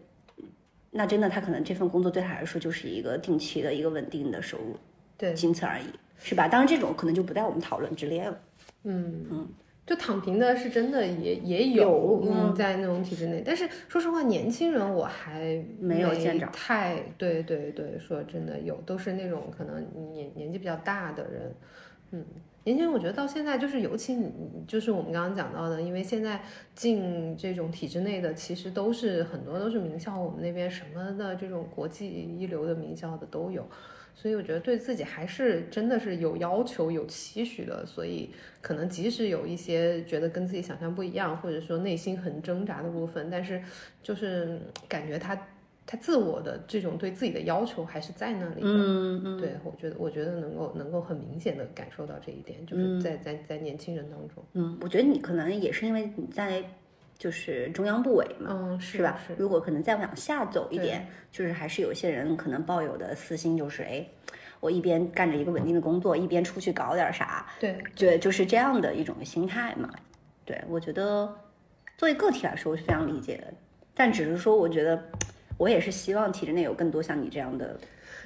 那真的他可能这份工作对他来说就是一个定期的一个稳定的收入，对，仅此而已，是吧？当然，这种可能就不在我们讨论之列了。嗯嗯，就躺平的是真的也也有，嗯在那种体制内。但是说实话，年轻人我还没有见着太对对对，说真的有，都是那种可能年年纪比较大的人，嗯。年轻人，我觉得到现在就是，尤其你就是我们刚刚讲到的，因为现在进这种体制内的，其实都是很多都是名校，我们那边什么的这种国际一流的名校的都有，所以我觉得对自己还是真的是有要求、有期许的。所以可能即使有一些觉得跟自己想象不一样，或者说内心很挣扎的部分，但是就是感觉他他自我的这种对自己的要求还是在那里的。嗯嗯，对，我觉得我觉得能够能够很明显的感受到这一点，就是在在在年轻人当中，嗯，我觉得你可能也是因为你在就是中央部委嘛，嗯，是吧？是，如果可能再往下走一点，就是还是有些人可能抱有的私心就是，哎，我一边干着一个稳定的工作，一边出去搞点啥，对，对，就是这样的一种心态嘛。对，我觉得作为个体来说，我是非常理解的，但只是说，我觉得我也是希望体制内有更多像你这样的。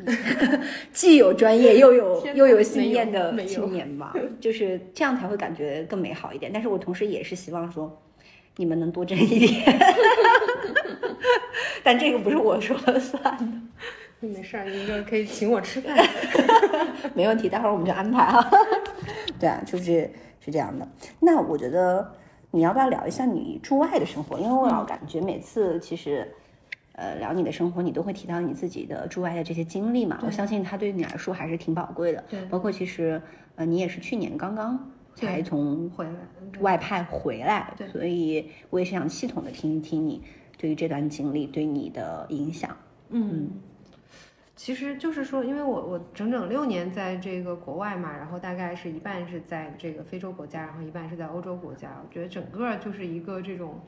既有专业又有又有经验的青年吧，就是这样才会感觉更美好一点。但是我同时也是希望说，你们能多挣一点，但这个不是我说了算的，没事儿，你就可以请我吃饭。没问题，待会儿我们就安排啊。对啊，就是是这样的。那我觉得你要不要聊一下你驻外的生活？因为我老感觉每次其实。呃，聊你的生活，你都会提到你自己的驻外的这些经历嘛？我相信它对于你来说还是挺宝贵的。对包括其实，呃，你也是去年刚刚才从回来，外派回来，对所以我也是想系统的听一听你对于这段经历对你的影响。嗯，其实就是说，因为我我整整六年在这个国外嘛，然后大概是一半是在这个非洲国家，然后一半是在欧洲国家。我觉得整个就是一个这种，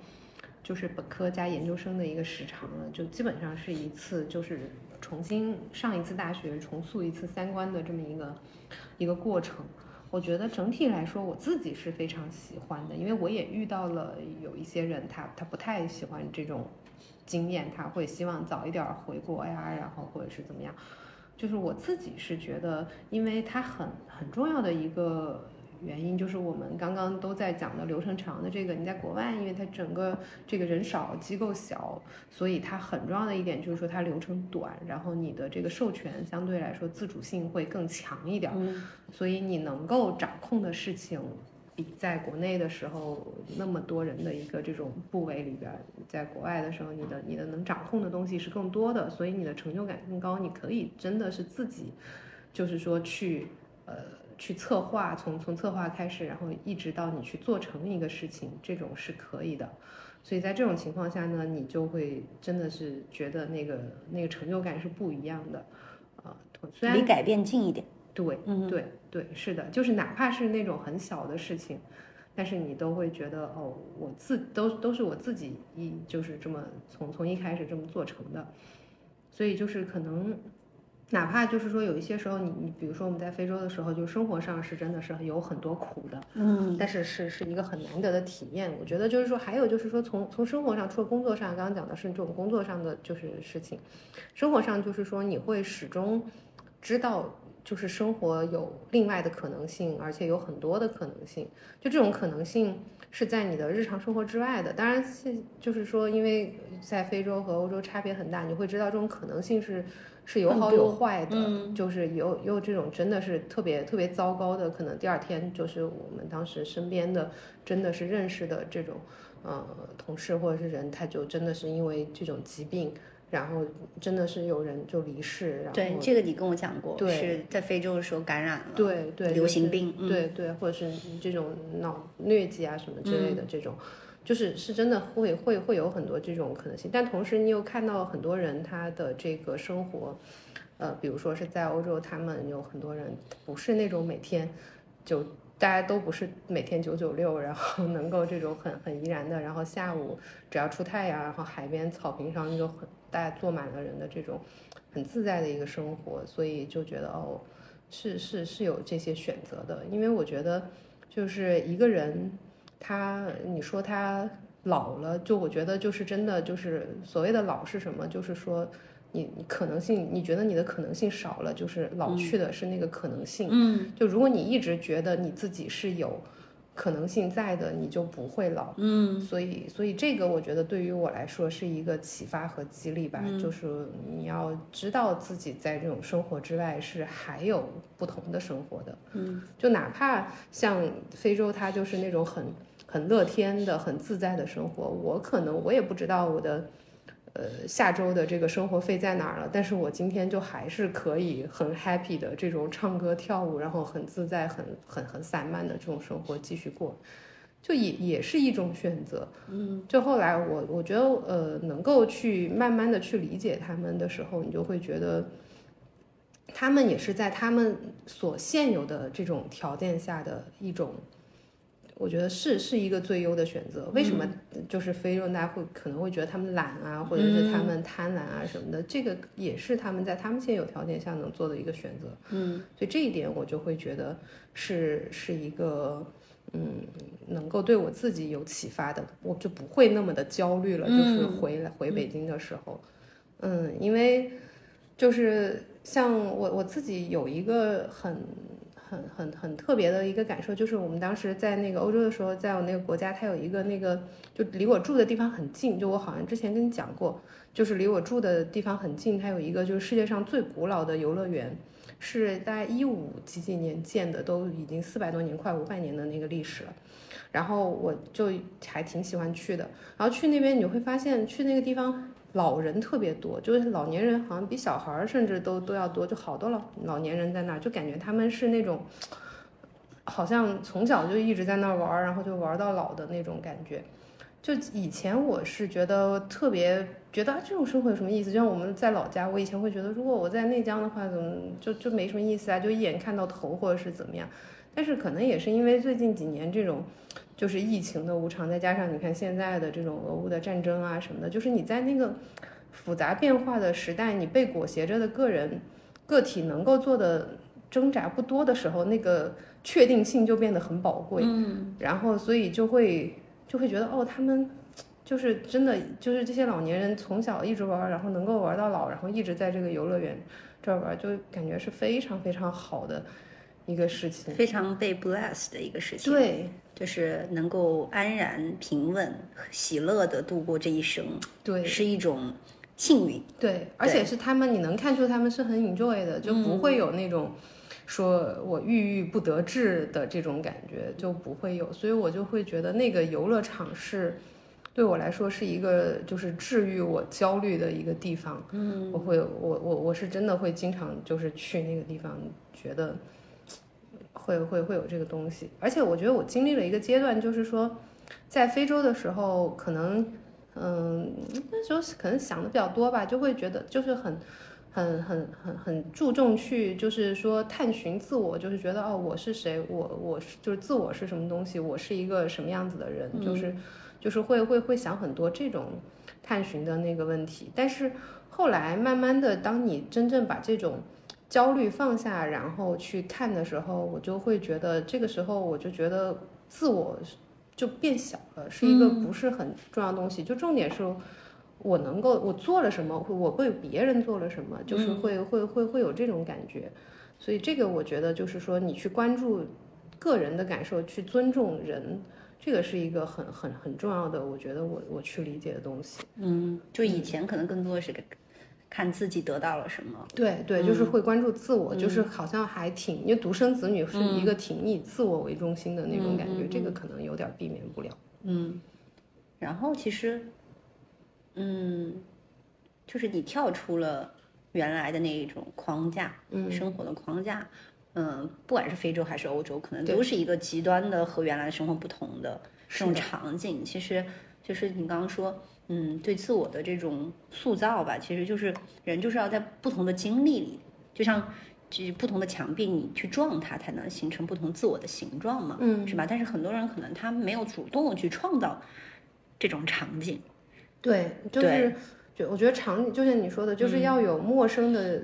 就是本科加研究生的一个时长了，就基本上是一次就是重新上一次大学，重塑一次三观的这么一个一个过程。我觉得整体来说，我自己是非常喜欢的，因为我也遇到了有一些人他，他不太喜欢这种经验，他会希望早一点回国呀，然后或者是怎么样。就是我自己是觉得，因为它很很重要的一个原因，就是我们刚刚都在讲的流程长的这个，你在国外，因为它整个这个人少，机构小，所以它很重要的一点就是说它流程短，然后你的这个授权相对来说自主性会更强一点所以你能够掌控的事情。比在国内的时候那么多人的一个这种部位里边儿，在国外的时候，你的你的能掌控的东西是更多的，所以你的成就感更高。你可以真的是自己，就是说去呃去策划，从从策划开始，然后一直到你去做成一个事情，这种是可以的。所以在这种情况下呢，你就会真的是觉得那个那个成就感是不一样的，啊、虽然离改变近一点。对，嗯对对，是的，就是哪怕是那种很小的事情，但是你都会觉得哦，我自都都是我自己一就是这么从从一开始这么做成的，所以就是可能。哪怕就是说有一些时候你，你比如说我们在非洲的时候，就生活上是真的是有很多苦的，嗯但是是是一个很难得的体验。我觉得就是说，还有就是说从从生活上，除了工作上，刚刚讲的是这种工作上的就是事情，生活上就是说你会始终知道，就是生活有另外的可能性，而且有很多的可能性。就这种可能性是在你的日常生活之外的。当然，现就是说，因为在非洲和欧洲差别很大，你会知道这种可能性是是有好有坏的。嗯就是有有这种真的是特别特别糟糕的，可能第二天就是我们当时身边的真的是认识的这种呃同事或者是人，他就真的是因为这种疾病，然后真的是有人就离世，然后对，这个你跟我讲过，对是在非洲的时候感染了，对对流行病，嗯，对对，或者是这种脑疟疾啊什么之类的这种，就是是真的会会会有很多这种可能性。但同时，你又看到很多人他的这个生活，呃，比如说是在欧洲，他们有很多人不是那种每天就大家都不是每天九九六，然后能够这种很很怡然的，然后下午只要出太阳，然后海边草坪上就很大家坐满了人的这种很自在的一个生活，所以就觉得哦。是是是有这些选择的，因为我觉得就是一个人，他你说他老了，就我觉得就是真的就是所谓的老是什么，就是说你你可能性，你觉得你的可能性少了，就是老去的是那个可能性。嗯就如果你一直觉得你自己是有可能性在的，你就不会老。嗯所以，所以这个我觉得对于我来说是一个启发和激励吧，嗯就是你要知道自己在这种生活之外是还有不同的生活的，嗯，就哪怕像非洲，它就是那种很很乐天的、很自在的生活，我可能我也不知道我的。呃，下周的这个生活费在哪儿了？但是我今天就还是可以很 happy 的这种唱歌跳舞，然后很自在、很很很散漫的这种生活继续过，就也也是一种选择。嗯，就后来我我觉得呃，能够去慢慢的去理解他们的时候，你就会觉得，他们也是在他们所现有的这种条件下的一种。我觉得是是一个最优的选择。为什么就是非洲大家会可能会觉得他们懒啊，或者是他们贪婪啊什么的？这个也是他们在他们现有条件下能做的一个选择。嗯，所以这一点我就会觉得是是一个嗯，能够对我自己有启发的，我就不会那么的焦虑了。就是回来回北京的时候，嗯，因为就是像我我自己有一个很。很很很特别的一个感受，就是我们当时在那个欧洲的时候，在我那个国家，它有一个那个就离我住的地方很近，就我好像之前跟你讲过，就是离我住的地方很近，它有一个就是世界上最古老的游乐园，是大概一五几几年建的，都已经四百多年，快五百年的那个历史了。然后我就还挺喜欢去的，然后去那边你会发现，去那个地方老人特别多，就是老年人好像比小孩儿甚至都都要多，就好多老老年人在那儿，就感觉他们是那种。好像从小就一直在那儿玩儿，然后就玩到老的那种感觉。就以前我是觉得特别觉得、啊、这种生活有什么意思？就像我们在老家，我以前会觉得，如果我在内江的话，怎么就就没什么意思啊？就一眼看到头或者是怎么样。但是可能也是因为最近几年这种就是疫情的无常，再加上你看现在的这种俄乌的战争啊什么的，就是你在那个复杂变化的时代，你被裹挟着的个人个体能够做的挣扎不多的时候，那个确定性就变得很宝贵。嗯，然后所以就会就会觉得哦，他们就是真的就是这些老年人从小一直玩，然后能够玩到老，然后一直在这个游乐园这儿玩，就感觉是非常非常好的一个事情。非常被 bless 的一个事情。，对就是能够安然、平稳、喜乐的度过这一生，对是一种幸运。对，而且是他们，你能看出他们是很 enjoy 的，就不会有那种说我郁郁不得志的这种感觉，就不会有。所以我就会觉得那个游乐场是对我来说是一个就是治愈我焦虑的一个地方。嗯，我会我我我是真的会经常就是去那个地方，觉得会会会有这个东西。而且我觉得我经历了一个阶段，就是说，在非洲的时候，可能嗯那时候可能想的比较多吧，就会觉得就是很。很很很很注重去，就是说探寻自我，就是觉得哦，我是谁，我我是就是自我是什么东西，我是一个什么样子的人，就是就是会会会想很多这种探寻的那个问题。但是后来慢慢的，当你真正把这种焦虑放下，然后去看的时候，我就会觉得这个时候我就觉得自我就变小了，是一个不是很重要的东西。就重点是。我能够我做了什么，我为别人做了什么，就是会会会会有这种感觉，所以这个我觉得就是说，你去关注个人的感受，去尊重人，这个是一个很很很重要的，我觉得我我去理解的东西。嗯，就以前可能更多的是看自己得到了什么。对对，就是会关注自我，就是好像还挺，因为独生子女是一个挺以自我为中心的那种感觉，这个可能有点避免不了。嗯，然后其实。嗯，就是你跳出了原来的那一种框架，嗯，生活的框架，嗯，不管是非洲还是欧洲，可能都是一个极端的和原来生活不同的这种场景。其实，就是你刚刚说，嗯，对自我的这种塑造吧，其实就是人就是要在不同的经历里，就像这不同的墙壁，你去撞它，才能形成不同自我的形状嘛，嗯，是吧？但是很多人可能他没有主动的去创造这种场景。对，就是，就我觉得场景就像你说的，就是要有陌生的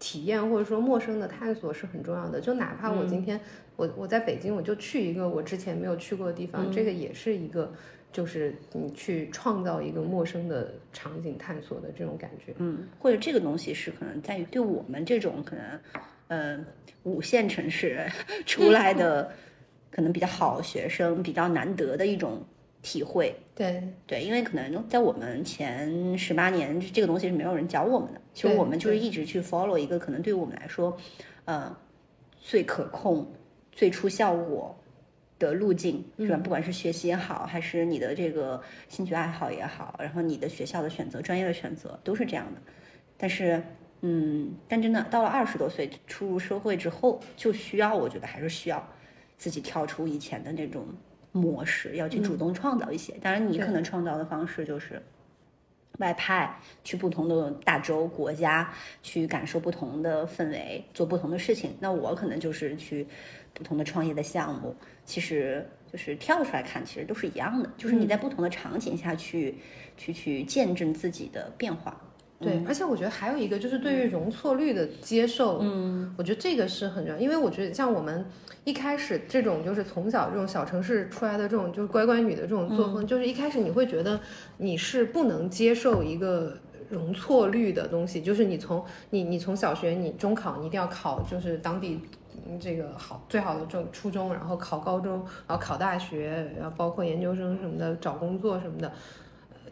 体验，或者说陌生的探索是很重要的。就哪怕我今天我我在北京，我就去一个我之前没有去过的地方，这个也是一个，就是你去创造一个陌生的场景探索的这种感觉。嗯，或者这个东西是可能在于对我们这种可能，呃，五线城市 出来的可能比较好学生比较难得的一种。体会，对对，因为可能在我们前十八年，这个东西是没有人教我们的。其实我们就是一直去 follow 一个可能对于我们来说，呃，最可控、最出效果的路径，是吧？不管是学习也好，还是你的这个兴趣爱好也好，然后你的学校的选择、专业的选择，都是这样的。但是，嗯，但真的到了二十多岁出入社会之后，就需要，我觉得还是需要自己跳出以前的那种。模式要去主动创造一些，当然你可能创造的方式就是外派去不同的大洲国家，去感受不同的氛围，做不同的事情。那我可能就是去不同的创业的项目，其实就是跳出来看，其实都是一样的，就是你在不同的场景下去去去见证自己的变化。对，而且我觉得还有一个就是对于容错率的接受，嗯，我觉得这个是很重要，因为我觉得像我们一开始这种就是从小这种小城市出来的这种就是乖乖女的这种作风，就是一开始你会觉得你是不能接受一个容错率的东西，就是你从你你从小学你中考你一定要考就是当地这个好最好的这种初中，然后考高中，然后考大学，然后包括研究生什么的，找工作什么的。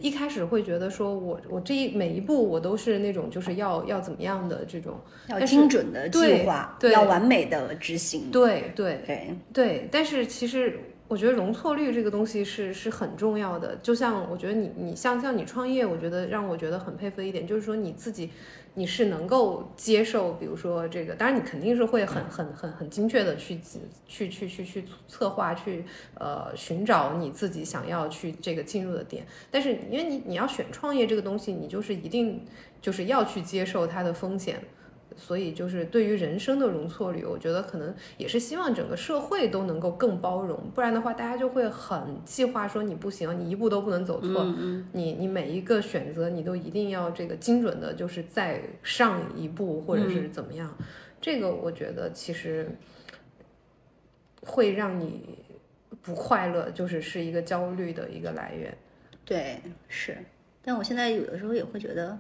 一开始会觉得说，我我这一每一步我都是那种就是要要怎么样的这种要精准的计划，要完美的执行。对对对对，但是其实我觉得容错率这个东西是是很重要的。就像我觉得你你像像你创业，我觉得让我觉得很佩服的一点，就是说你自己。你是能够接受，比如说这个，当然你肯定是会很很很很精确的去去去去去策划，去呃寻找你自己想要去这个进入的点。但是因为你你要选创业这个东西，你就是一定就是要去接受它的风险。所以，就是对于人生的容错率，我觉得可能也是希望整个社会都能够更包容，不然的话，大家就会很计划说你不行，你一步都不能走错，你你每一个选择你都一定要这个精准的，就是再上一步或者是怎么样，这个我觉得其实会让你不快乐，就是是一个焦虑的一个来源。对，是，但我现在有的时候也会觉得，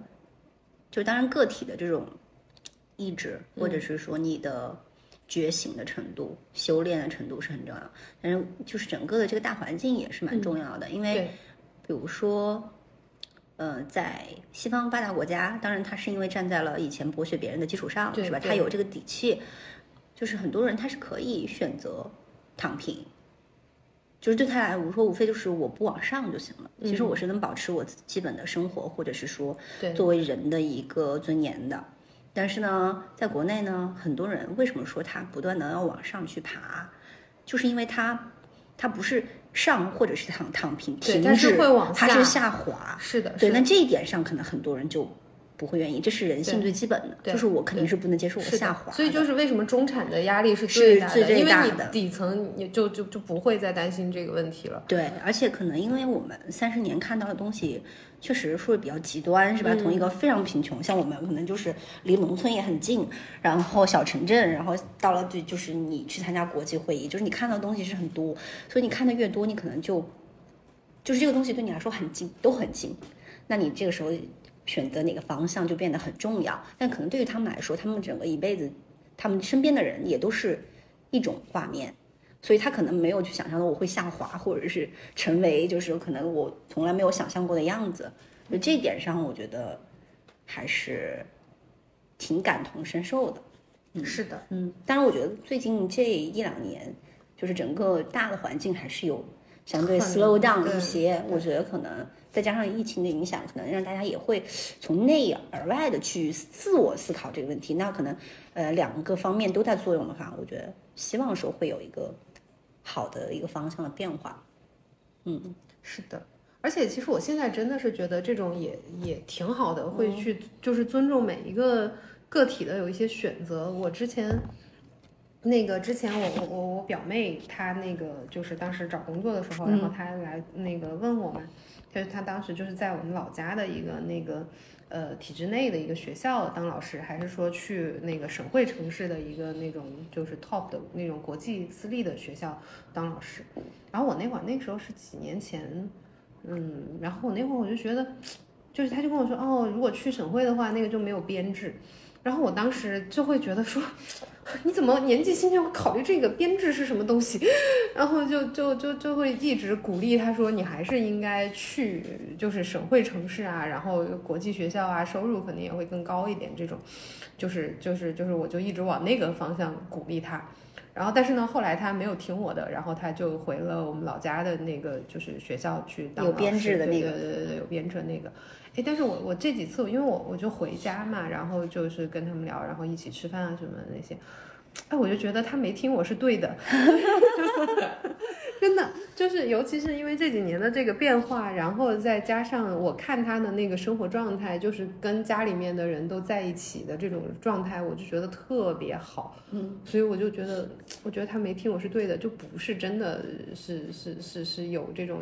就当然个体的这种。意志，或者是说你的觉醒的程度、修炼的程度是很重要，但是就是整个的这个大环境也是蛮重要的，因为比如说，呃，在西方发达国家，当然他是因为站在了以前剥削别人的基础上，是吧？他有这个底气，就是很多人他是可以选择躺平，就是对他来无说无非就是我不往上就行了。其实我是能保持我基本的生活，或者是说作为人的一个尊严的。但是呢，在国内呢，很多人为什么说他不断的要往上去爬，就是因为他他不是上或者是躺躺平停止它是，会往它是下下滑。是的，对，那这一点上可能很多人就不会愿意，这是人性最基本的，就是我肯定是不能接受我的下滑。所以就是为什么中产的压力是是最大的，因为你底层你就就就不会再担心这个问题了。对，而且可能因为我们三十年看到的东西，确实说比较极端，是吧？从一个非常贫穷，像我们可能就是离农村也很近，然后小城镇，然后到了对，就是你去参加国际会议，就是你看到的东西是很多，所以你看的越多，你可能就就是这个东西对你来说很近，都很近，那你这个时候选择哪个方向就变得很重要。但可能对于他们来说，他们整个一辈子，他们身边的人也都是一种画面。所以他可能没有去想象到我会下滑，或者是成为就是可能我从来没有想象过的样子。就这一点上，我觉得还是挺感同身受的。嗯是的，嗯，当然，我觉得最近这一两年，就是整个大的环境还是有相对 slow down 一些。我觉得可能再加上疫情的影响，可能让大家也会从内而外的去自我思考这个问题。那可能呃两个方面都在作用的话，我觉得希望说会有一个好的一个方向的变化。嗯，是的。而且其实我现在真的是觉得这种也也挺好的，嗯会去就是尊重每一个个体的有一些选择。我之前那个之前我我我我表妹她那个就是当时找工作的时候，然后嗯她来那个问我嘛，就是她当时就是在我们老家的一个那个呃体制内的一个学校当老师，还是说去那个省会城市的一个那种就是 top 的那种国际私立的学校当老师。然后我那会儿那时候是几年前。嗯，然后我那会儿我就觉得，就是他就跟我说，哦，如果去省会的话，那个就没有编制。然后我当时就会觉得说，你怎么年纪轻轻会考虑这个编制是什么东西？然后就就就就会一直鼓励他说，你还是应该去就是省会城市啊，然后国际学校啊，收入肯定也会更高一点。这种，就是就是就是，我就一直往那个方向鼓励他。然后，但是呢，后来他没有听我的，然后他就回了我们老家的那个就是学校去当有老师对编制的那个对对对对，有编制的那个。哎，但是我我这几次，因为我我就回家嘛，然后就是跟他们聊，然后一起吃饭啊什么的那些，哎，我就觉得他没听我是对的，真的就是，尤其是因为这几年的这个变化，然后再加上我看他的那个生活状态，就是跟家里面的人都在一起的这种状态，我就觉得特别好，嗯，所以我就觉得，我觉得他没听我是对的，就不是真的是是是是有这种。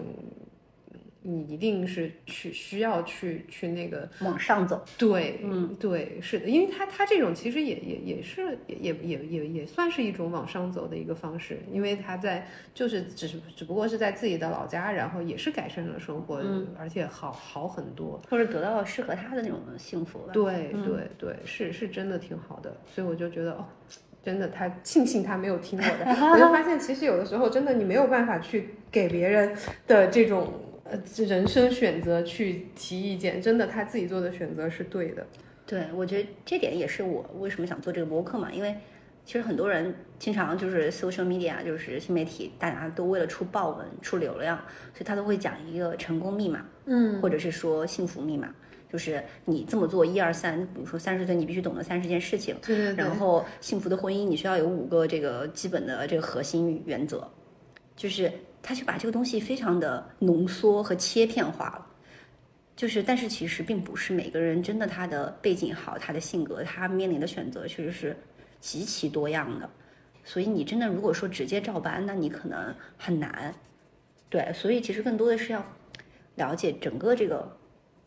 你一定是去需要去去那个往上走。对，嗯，对，是的，因为他他这种其实也也也是也也也也也算是一种往上走的一个方式，因为他在就是只是只不过是在自己的老家，然后也是改善了生活，嗯而且好好很多。或者得到了适合他的那种幸福吧。对嗯对对，是是真的挺好的，所以我就觉得哦。真的，他庆幸他没有听我的，我就发现其实有的时候真的你没有办法去给别人的这种呃人生选择去提意见，真的他自己做的选择是对的。对，我觉得这点也是我为什么想做这个博客嘛，因为其实很多人经常就是 social media，就是新媒体，大家都为了出爆文、出流量，所以他都会讲一个成功密码，嗯或者是说幸福密码，就是你这么做一二三，比如说三十岁你必须懂得三十件事情，对对对，然后幸福的婚姻你需要有五个这个基本的这个核心原则，就是他就把这个东西非常的浓缩和切片化了。就是，但是其实并不是每个人真的他的背景好，他的性格，他面临的选择确实是极其多样的。所以你真的如果说直接照搬，那你可能很难。对，所以其实更多的是要了解整个这个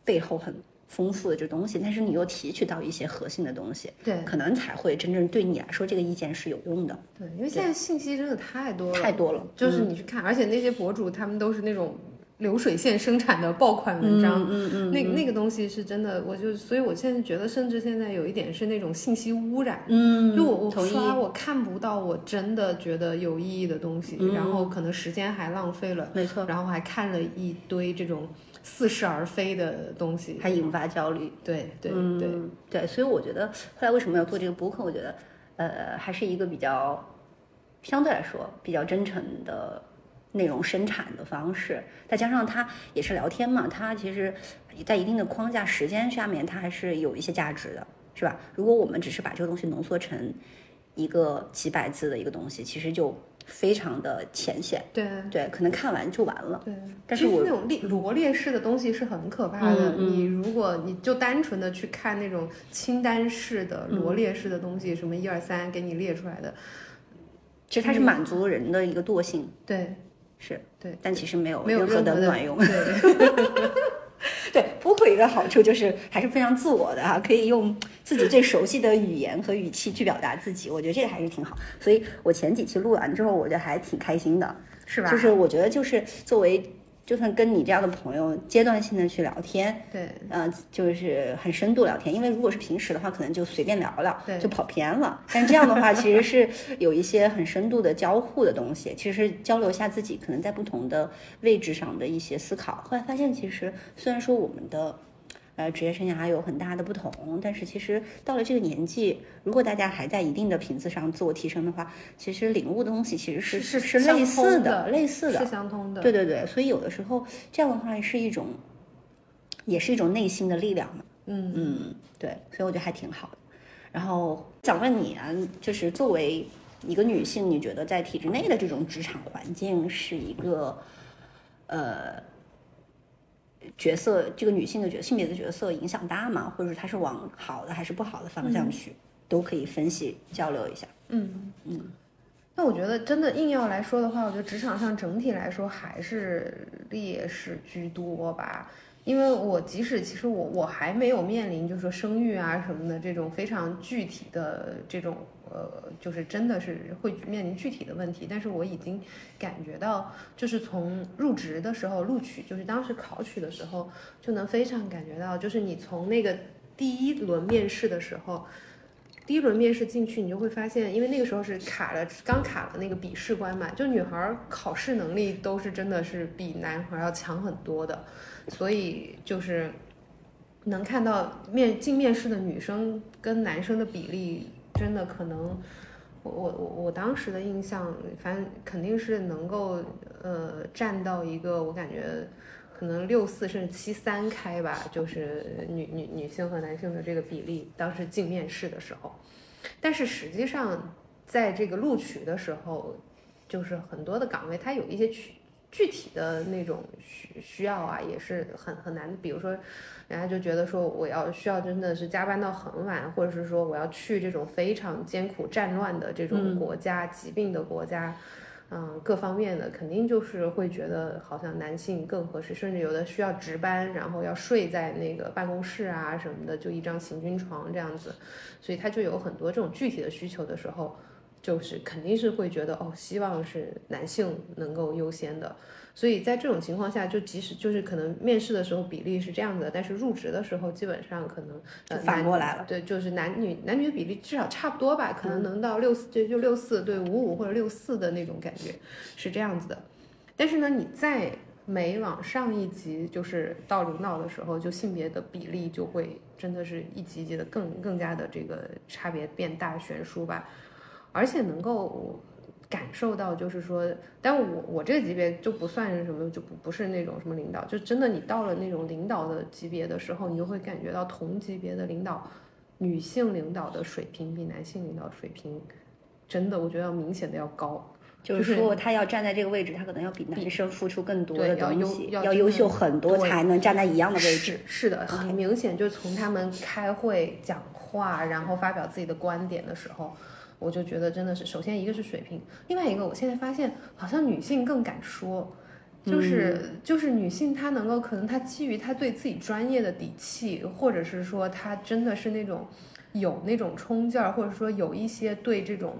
背后很丰富的这东西，但是你又提取到一些核心的东西，对可能才会真正对你来说这个意见是有用的。对，因为现在信息真的太多了，太多了就是你去看，而且那些博主他们都是那种流水线生产的爆款文章，嗯嗯那那个东西是真的，我就所以，我现在觉得，甚至现在有一点是那种信息污染。嗯，就我我。刷我看不到我真的觉得有意义的东西，嗯然后可能时间还浪费了，没错，然后还看了一堆这种似是而非的东西，还引发焦虑。对对嗯对，对，所以我觉得后来为什么要做这个播客？我觉得，呃，还是一个比较相对来说比较真诚的内容生产的方式，再加上它也是聊天嘛，它其实在一定的框架时间下面，它还是有一些价值的。是吧？如果我们只是把这个东西浓缩成一个几百字的一个东西，其实就非常的浅显，对对，可能看完就完了。对，但是我那种列罗列式的东西是很可怕的。你如果你就单纯的去看那种清单式的嗯罗列式的东西，什么一二三给你列出来的，其实它是满足人的一个惰性，对是对，但其实没有没有任何的的卵用。对，对，播客有一个好处就是还是非常自我的哈、可以用自己最熟悉的语言和语气去表达自己，我觉得这个还是挺好。所以我前几期录完之后，我觉得还挺开心的。是吧？就是我觉得就是作为，就算跟你这样的朋友阶段性的去聊天，对呃，就是很深度聊天。因为如果是平时的话，可能就随便聊聊，对就跑偏了。但这样的话，其实是有一些很深度的交互的东西，其实交流一下自己可能在不同的位置上的一些思考。后来发现，其实虽然说我们的。呃，职业生涯有很大的不同，但是其实到了这个年纪，如果大家还在一定的频次上自我提升的话，其实领悟的东西其实是是是类似通的类似的是，相通的。对对对，所以有的时候这样的话是一种，也是一种内心的力量嘛。嗯嗯，对，所以我觉得还挺好的。然后想问你啊，就是作为一个女性，你觉得在体制内的这种职场环境是一个呃角色，这个女性的角性别的角色影响大吗？或者说它是往好的还是不好的方向去，都可以分析交流一下。嗯嗯。那我觉得真的硬要来说的话，我觉得职场上整体来说还是劣势居多吧。因为我即使其实我我还没有面临就是说生育啊什么的这种非常具体的这种呃，就是真的是会面临具体的问题，但是我已经感觉到，就是从入职的时候录取，就是当时考取的时候，就能非常感觉到，就是你从那个第一轮面试的时候。第一轮面试进去，你就会发现，因为那个时候是卡了，刚卡了那个笔试关嘛，就女孩考试能力都是真的是比男孩要强很多的，所以就是能看到面进面试的女生跟男生的比例，真的可能，我我我我当时的印象，反正肯定是能够呃占到一个我感觉。可能六四甚至七三开吧，就是女女女性和男性的这个比例，当时进面试的时候，但是实际上在这个录取的时候，就是很多的岗位它有一些具具体的那种需需要啊，也是很很难。比如说，人家就觉得说我要需要真的是加班到很晚，或者是说我要去这种非常艰苦战乱的这种国家、疾病的国家。嗯，各方面的肯定就是会觉得好像男性更合适，甚至有的需要值班，然后要睡在那个办公室啊什么的，就一张行军床这样子，所以他就有很多这种具体的需求的时候，就是肯定是会觉得哦，希望是男性能够优先的。所以在这种情况下，就即使就是可能面试的时候比例是这样的，但是入职的时候基本上可能反过来了对，就是男女男女比例至少差不多吧，可能能到六四就就六四对五五或者六四的那种感觉是这样子的。但是呢，你在每往上一级，就是到领导的时候，就性别的比例就会真的是一级一级的更更加的这个差别变大悬殊吧，而且能够。感受到就是说，但我我这个级别就不算是什么，就不不是那种什么领导，就真的你到了那种领导的级别的时候，你就会感觉到同级别的领导，女性领导的水平比男性领导水平，真的我觉得要明显的要高。就是说，他要站在这个位置，他可能要比男生付出更多的要优东西，要优秀很多，才能站在一样的位置。是是的，很明显，就从他们开会讲话，然后发表自己的观点的时候，我就觉得真的是，首先一个是水平，另外一个我现在发现好像女性更敢说。就是、就是女性，她能够可能她基于她对自己专业的底气，或者是说她真的是那种有那种冲劲儿，或者说有一些对这种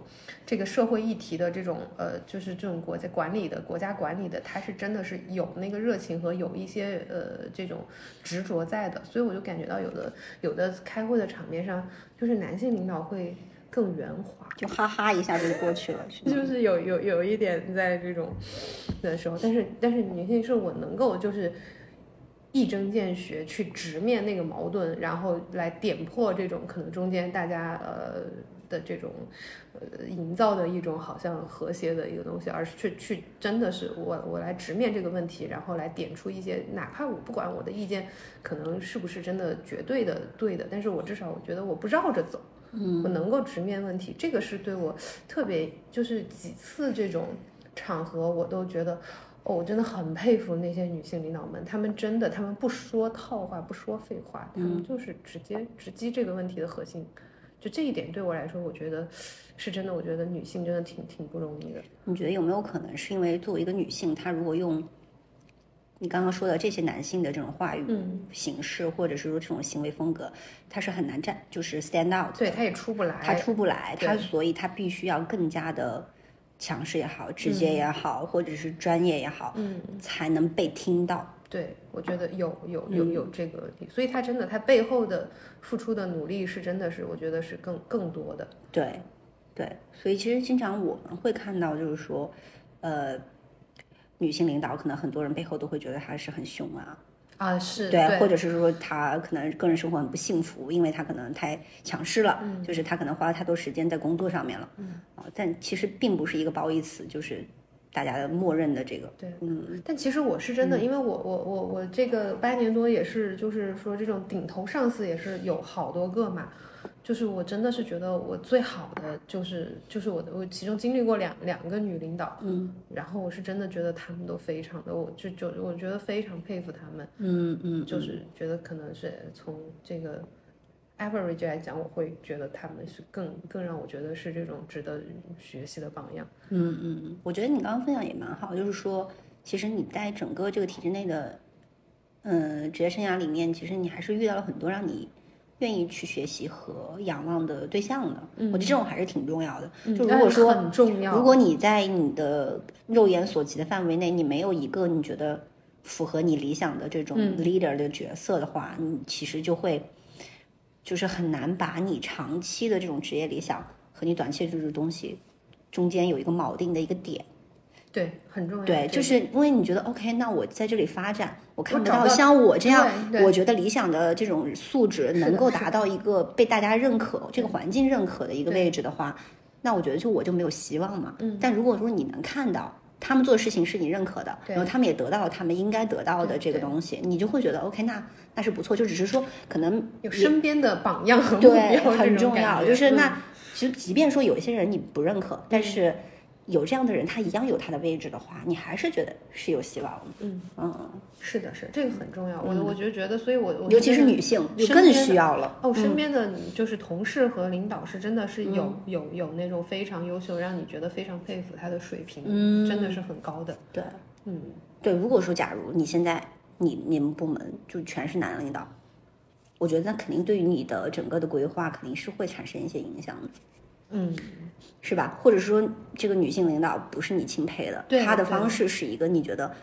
这个社会议题的这种呃，就是这种国家管理的国家管理的，她是真的是有那个热情和有一些呃这种执着在的，所以我就感觉到有的有的开会的场面上，就是男性领导会更圆滑，就哈哈一下就过去了，是吗就是 有有有一点在这种的时候，但是但是女性是我能够就是一针见血去直面那个矛盾，然后来点破这种可能中间大家呃的这种呃营造的一种好像和谐的一个东西，而是去去真的是我我来直面这个问题，然后来点出一些，哪怕我不管我的意见可能是不是真的绝对的对的，但是我至少我觉得我不绕着走。嗯，我能够直面问题，这个是对我特别，就是几次这种场合，我都觉得，哦，我真的很佩服那些女性领导们，她们真的，她们不说套话，不说废话，她们就是直接直击这个问题的核心。就这一点对我来说，我觉得是真的，我觉得女性真的挺挺不容易的。你觉得有没有可能是因为作为一个女性，她如果用你刚刚说的这些男性的这种话语嗯形式，或者是说这种行为风格，他是很难站，就是 stand out。对，他也出不来，他出不来，他所以他必须要更加的强势也好，直嗯接也好，或者是专业也好，嗯，才能被听到。对，我觉得有有有有这个问题，所以他真的，他背后的付出的努力是真的是，我觉得是更更多的。对，对，所以其实经常我们会看到，就是说，呃，女性领导可能很多人背后都会觉得她是很凶啊，啊，是对，或者是说她可能个人生活很不幸福，因为她可能太强势了，嗯。就是她可能花了太多时间在工作上面了，嗯，啊，但其实并不是一个褒义词，就是大家的默认的这个，对，嗯，但其实我是真的，因为我我我我这个八年多也是，就是说这种顶头上司也是有好多个嘛，就是我真的是觉得我最好的就是就是我的我其中经历过两两个女领导，嗯然后我是真的觉得她们都非常的，我就就我觉得非常佩服她们，嗯嗯，就是觉得可能是从这个 average 来讲，我会觉得她们是更更让我觉得是这种值得学习的榜样。嗯嗯，嗯，我觉得你刚刚分享也蛮好，就是说，其实你在整个这个体制内的，嗯，职业生涯里面，其实你还是遇到了很多让你愿意去学习和仰望的对象的。我觉得这种还是挺重要的。就如果说，很重要，如果你在你的肉眼所及的范围内，你没有一个你觉得符合你理想的这种嗯 leader 的角色的话，你其实就会就是很难把你长期的这种职业理想和你短期的这种东西中间有一个锚定的一个点。对很重要，对，就是因为你觉得 OK，那我在这里发展，我看不到到像我这样，我觉得理想的这种素质能够达到一个被大家认可、这个环境认可的一个位置的话，那我觉得就我就没有希望嘛。嗯但如果说你能看到他们做的事情是你认可的，然后他们也得到了他们应该得到的这个东西，你就会觉得 OK，那那是不错。就只是说可能有身边的榜样和目对标，很重要，就是嗯那其实即便说有一些人你不认可，但是有这样的人他一样有他的位置的话，你还是觉得是有希望的。嗯嗯，是的，是这个很重要。我我就觉得，所以我我尤其是女性就更需要了。哦，身边的就是同事和领导是真的是有、嗯有有那种非常优秀，让你觉得非常佩服他的水平，嗯真的是很高的。对嗯，对，如果说假如你现在你你们部门就全是男领导，我觉得那肯定对于你的整个的规划肯定是会产生一些影响的。嗯，是吧？或者说这个女性领导不是你钦佩的，她的方式是一个你觉得，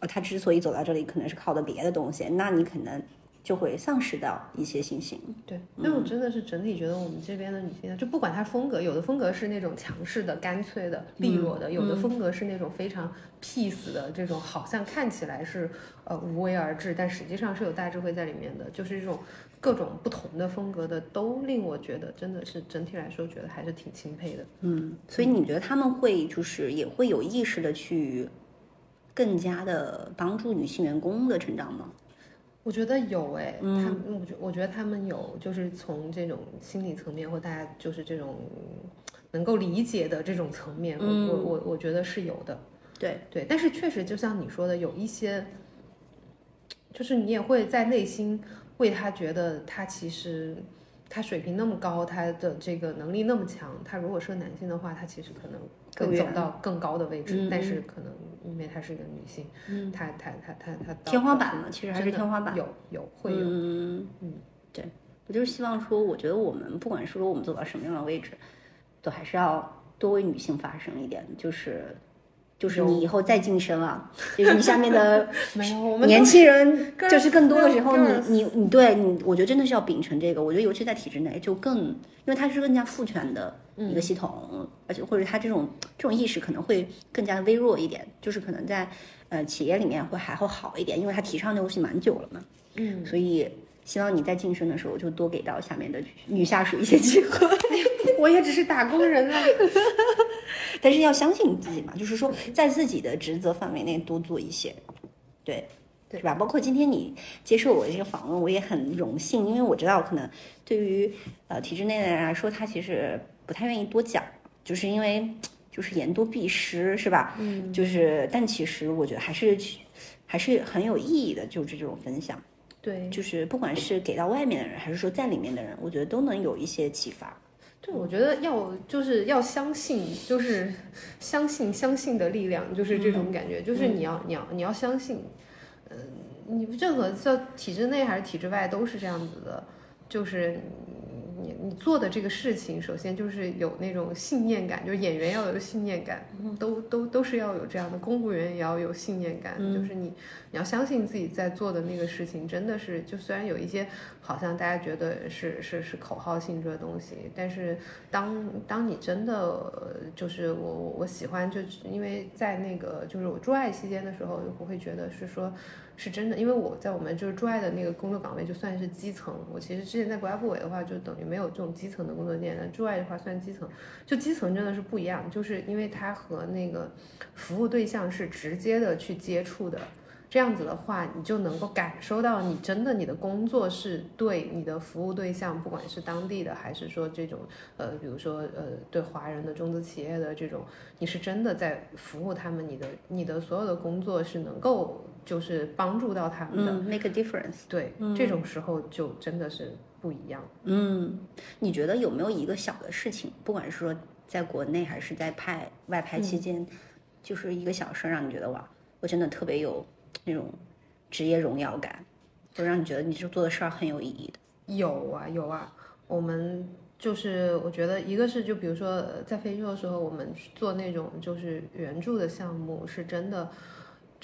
呃，她之所以走到这里，可能是靠的别的东西，那你可能就会丧失到一些信心。对，因为我真的是整体觉得我们这边的女性，就不管她风格，有的风格是那种强势的、干脆的、利落的，有的风格是那种非常 peace 的，这种好像看起来是呃无为而治，但实际上是有大智慧在里面的，就是这种各种不同的风格的，都令我觉得真的是整体来说觉得还是挺钦佩的。嗯，所以你觉得他们会就是也会有意识的去更加的帮助女性员工的成长吗？我觉得有诶，他们我觉我觉得他们有，就是从这种心理层面或大家就是这种能够理解的这种层面，我我我我觉得是有的。对，对，但是确实就像你说的，有一些，就是你也会在内心为他觉得他其实他水平那么高，他的这个能力那么强，他如果是个男性的话，他其实可能更更走到更高的位置，嗯但是可能因为他是一个女性，嗯，她她她她她天花板嘛，其实还是天花板。有有会有，嗯嗯，对，我就是希望说，我觉得我们不管是说我们走到什么样的位置，都还是要多为女性发声一点，就是就是你以后再晋升啊，就是你下面的 没有，我们年轻人就是更多的时候你你你对你，我觉得真的是要秉承这个。我觉得尤其在体制内就更，因为它是更加父权的一个系统，而且或者它这种这种意识可能会更加的微弱一点，就是可能在呃企业里面会还会好一点，因为它提倡这东西蛮久了嘛。嗯，所以希望你在晋升的时候就多给到下面的女下属一些机会。我也只是打工人啊。但是要相信你自己嘛，就是说在自己的职责范围内多做一些，对，对是吧？包括今天你接受我这个访问，我也很荣幸，因为我知道可能对于呃体制内的人来说，他其实不太愿意多讲，就是因为就是言多必失，是吧？嗯，就是，但其实我觉得还是还是很有意义的，就是这种分享，对，就是不管是给到外面的人，还是说在里面的人，我觉得都能有一些启发。对，我觉得要就是要相信，就是 相信相信的力量，就是这种感觉，就是你要你要你要相信，嗯、你任何在体制内还是体制外都是这样子的，就是你你做的这个事情，首先就是有那种信念感，就是演员要有信念感，都都都是要有这样的，公务员也要有信念感，就是你你要相信自己在做的那个事情真的是，就虽然有一些好像大家觉得是是是口号性质的东西，但是当当你真的呃就是我我我喜欢，就是因为在那个就是我驻爱期间的时候，我会觉得是说。是真的，因为我在我们就是驻外的那个工作岗位，就算是基层。我其实之前在国家部委的话，就等于没有这种基层的工作经验。但驻外的话算基层，就基层真的是不一样，就是因为它和那个服务对象是直接的去接触的。这样子的话，你就能够感受到你真的你的工作是对你的服务对象，不管是当地的还是说这种呃，比如说呃对华人的中资企业的这种，你是真的在服务他们，你的你的所有的工作是能够就是帮助到他们的。嗯，make a difference。对，这种时候就真的是不一样。嗯，你觉得有没有一个小的事情，不管是说在国内还是在派外派期间，就是一个小事儿，让你觉得哇，我真的特别有那种职业荣耀感，就让你觉得你这做的事儿很有意义的？有啊有啊，我们就是我觉得一个是就比如说呃在非洲的时候，我们做那种就是援助的项目，是真的。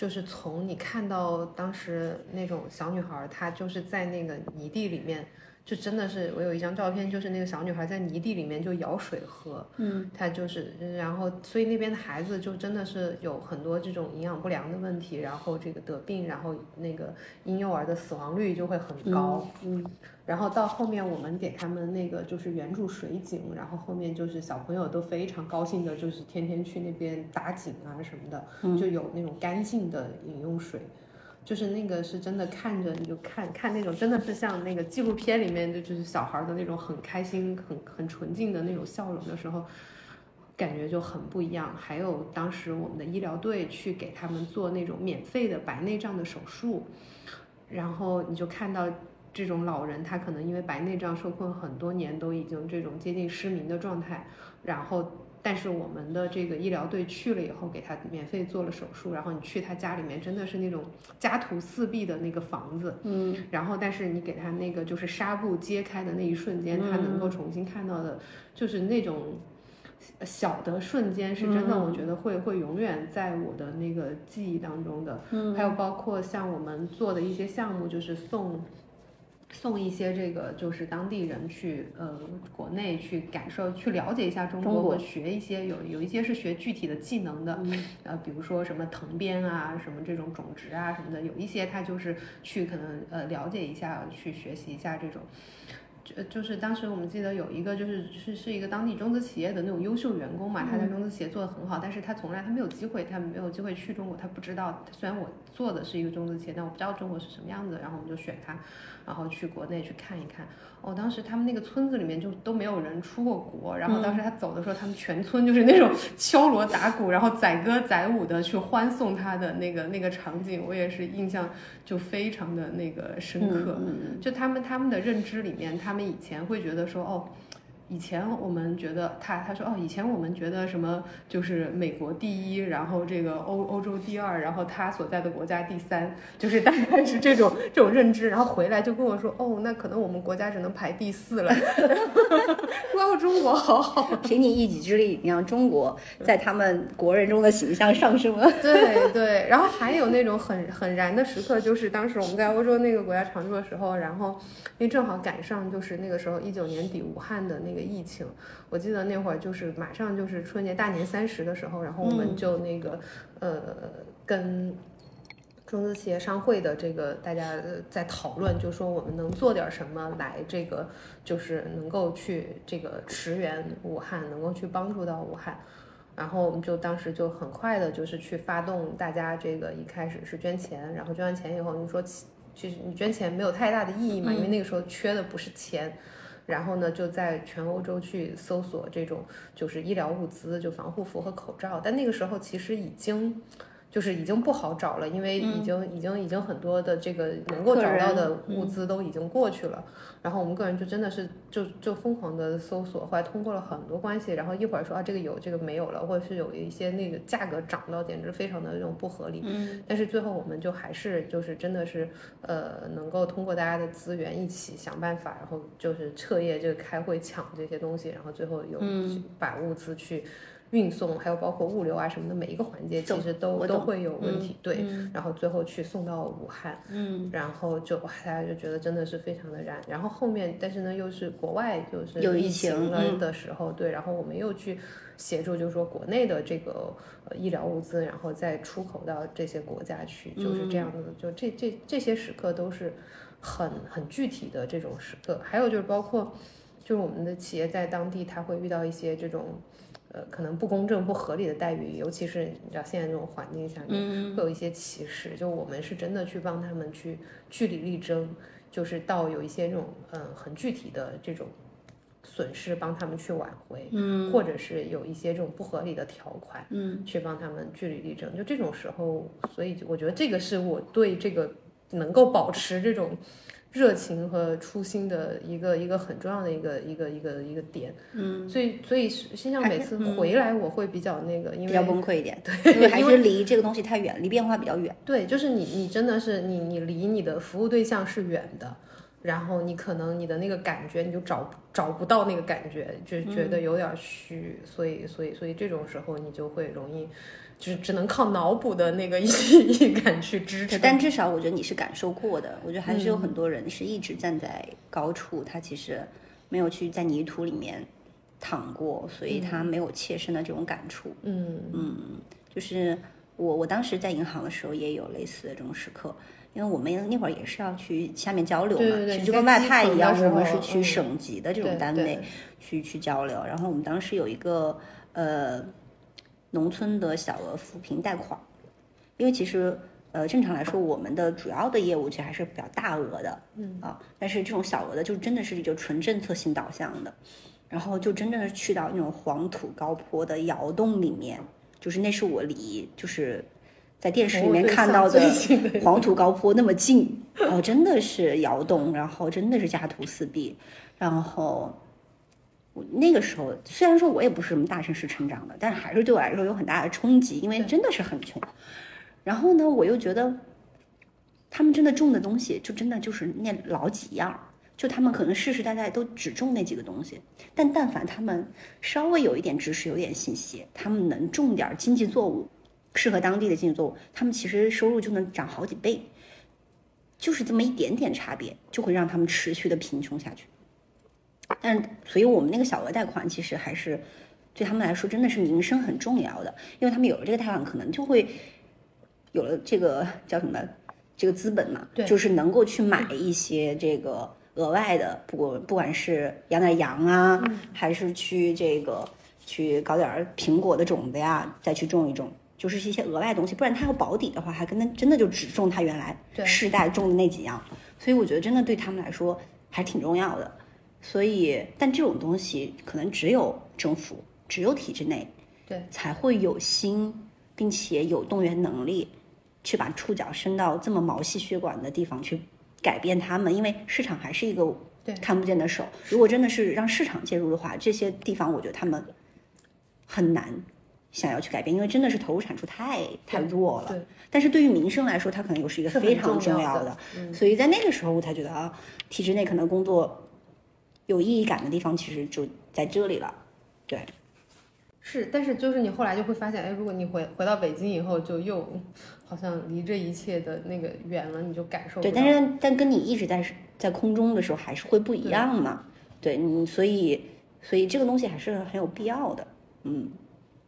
就是从你看到当时那种小女孩，她就是在那个泥地里面，就真的是我有一张照片，就是那个小女孩在泥地里面就舀水喝，嗯，她就是，然后所以那边的孩子就真的是有很多这种营养不良的问题，然后这个得病，然后那个婴幼儿的死亡率就会很高，嗯，然后到后面我们给他们那个就是援助水井，然后后面就是小朋友都非常高兴的，就是天天去那边打井啊什么的，就有那种干净的饮用水。就是那个是真的看着你就看看那种真的是像那个纪录片里面的，就是小孩的那种很开心、很很纯净的那种笑容的时候，感觉就很不一样。还有当时我们的医疗队去给他们做那种免费的白内障的手术，然后你就看到这种老人，他可能因为白内障受困很多年，都已经这种接近失明的状态，然后。但是我们的这个医疗队去了以后，给他免费做了手术，然后你去他家里面，真的是那种家徒四壁的那个房子，嗯，然后但是你给他那个就是纱布揭开的那一瞬间，他能够重新看到的，就是那种小的瞬间，是真的，我觉得会会永远在我的那个记忆当中的。嗯还有包括像我们做的一些项目，就是送。送一些这个就是当地人去呃国内去感受去了解一下中国，学一些有有一些是学具体的技能的，呃比如说什么藤编啊，什么这种种植啊什么的，有一些他就是去可能呃了解一下，去学习一下这种。就就是当时我们记得有一个就是是是一个当地中资企业的那种优秀员工嘛，他在中资企业做的很好，但是他从来他没有机会，他没有机会去中国，他不知道。虽然我做的是一个中资企业，但我不知道中国是什么样子，然后我们就选他，然后去国内去看一看。哦，当时他们那个村子里面就都没有人出过国，然后当时他走的时候，他们全村就是那种 敲锣打鼓，然后载歌载舞的去欢送他的那个那个场景，我也是印象就非常的那个深刻。嗯就他们他们的认知里面，他们以前会觉得说，哦，以前我们觉得他他说哦，以前我们觉得什么就是美国第一，然后这个欧欧洲第二，然后他所在的国家第三，就是大概是这种这种认知。然后回来就跟我说，哦，那可能我们国家只能排第四了。说哦，中国好好。凭你一己之力，你让中国在他们国人中的形象上升了。对对，然后还有那种很很燃的时刻，就是当时我们在欧洲那个国家常驻的时候，然后因为正好赶上就是那个时候一九年底武汉的那个疫情，我记得那会儿就是马上就是春节大年三十的时候，然后我们就那个、呃跟。中资企业商会的这个大家呃在讨论，就说我们能做点什么来这个，就是能够去这个驰援武汉，能够去帮助到武汉。然后我们就当时就很快的，就是去发动大家这个一开始是捐钱，然后捐完钱以后，你说其其实你捐钱没有太大的意义嘛，因为那个时候缺的不是钱。然后呢，就在全欧洲去搜索这种就是医疗物资，就防护服和口罩。但那个时候其实已经就是已经不好找了，因为已经、已经已经很多的这个能够找到的物资都已经过去了。然后我们个人就真的是就就疯狂的搜索，后来通过了很多关系，然后一会儿说啊这个有这个没有了，或者是有一些那个价格涨到简直非常的那种不合理。嗯，但是最后我们就还是就是真的是呃能够通过大家的资源一起想办法，然后就是彻夜这个开会抢这些东西，然后最后有嗯把物资去。运送还有包括物流啊什么的每一个环节，其实都都会有问嗯题，对，嗯然后最后去送到武汉，嗯，然后就哇，大家就觉得真的是非常的燃。然后后面，但是呢，又是国外就是疫有疫情情了嗯的时候，对，然后我们又去协助，就是说国内的这个呃医疗物资，然后再出口到这些国家去，就是这样的。就这这这些时刻都是很很具体的这种时刻。还有就是包括，就是我们的企业在当地，它会遇到一些这种。呃，可能不公正、不合理的待遇，尤其是你知道现在这种环境下面，会有一些歧视。就我们是真的去帮他们去据理力争，就是到有一些这种嗯很具体的这种损失，帮他们去挽回，嗯，或者是有一些这种不合理的条款，嗯，去帮他们据理力争。就这种时候，所以我觉得这个是我对这个能够保持这种。热情和初心的一个一个很重要的一个一个一个一个点，嗯，所以所以实际上每次回来我会比较那个，因为比较崩溃一点，对，因为还是离这个东西太远，离变化比较远。对，就是你，你真的是你，你离你的服务对象是远的，然后你可能你的那个感觉你就找找不到那个感觉，就觉得有点虚，所以所以所以这种时候你就会容易，就是只能靠脑补的那个 意义感去支对，撑。但至少我觉得你是感受过的。我觉得还是有很多人是一直站在高处，他其实没有去在泥土里面躺过，所以他没有切身的这种感触。嗯嗯就是我我当时在银行的时候也有类似的这种时刻，因为我们那会儿也是要去下面交流嘛，对对对其实就跟外派一样，我们是去省级的这种单位对去去交流。然后我们当时有一个呃农村的小额扶贫贷款，因为其实呃正常来说我们的主要的业务其实还是比较大额的，嗯啊，但是这种小额的就真的是就纯政策性导向的，然后就真正的去到那种黄土高坡的窑洞里面，就是那是我离就是。在电视里面看到的黄土高坡那么近，哦，真的是窑洞，然后真的是家徒四壁，然后我那个时候虽然说我也不是什么大城市成长的，但是还是对我来说有很大的冲击，因为真的是很穷。然后呢，我又觉得他们真的种的东西，就真的就是那老几样，就他们可能世世代代都只种那几个东西，但但凡他们稍微有一点知识、有点信息，他们能种点经济作物，适合当地的经济作物，他们其实收入就能涨好几倍。就是这么一点点差别，就会让他们持续的贫穷下去。但是，所以我们那个小额贷款其实还是对他们来说真的是民生很重要的，因为他们有了这个贷款，可能就会有了这个叫什么这个资本嘛，对就是能够去买一些这个额外的，不过不管是养点羊啊，还是去这个去搞点苹果的种子呀，再去种一种。就是一些额外的东西，不然他要保底的话，还跟他真的就只种他原来对世代种的那几样，所以我觉得真的对他们来说还挺重要的。所以，但这种东西可能只有政府、只有体制内，对，才会有心，并且有动员能力，去把触角伸到这么毛细血管的地方去改变他们，因为市场还是一个看不见的手。如果真的是让市场介入的话，这些地方我觉得他们很难想要去改变，因为真的是投入产出太太弱了。对，但是对于民生来说，它可能又是一个非常重要的重要的。所以在那个时候，我才觉得啊，体制内可能工作有意义感的地方，其实就在这里了。对，是，但是就是你后来就会发现，哎，如果你回回到北京以后，就又好像离这一切的那个远了，你就感受对，但是但跟你一直在在空中的时候，还是会不一样嘛。对你，所以所以这个东西还是很有必要的。嗯，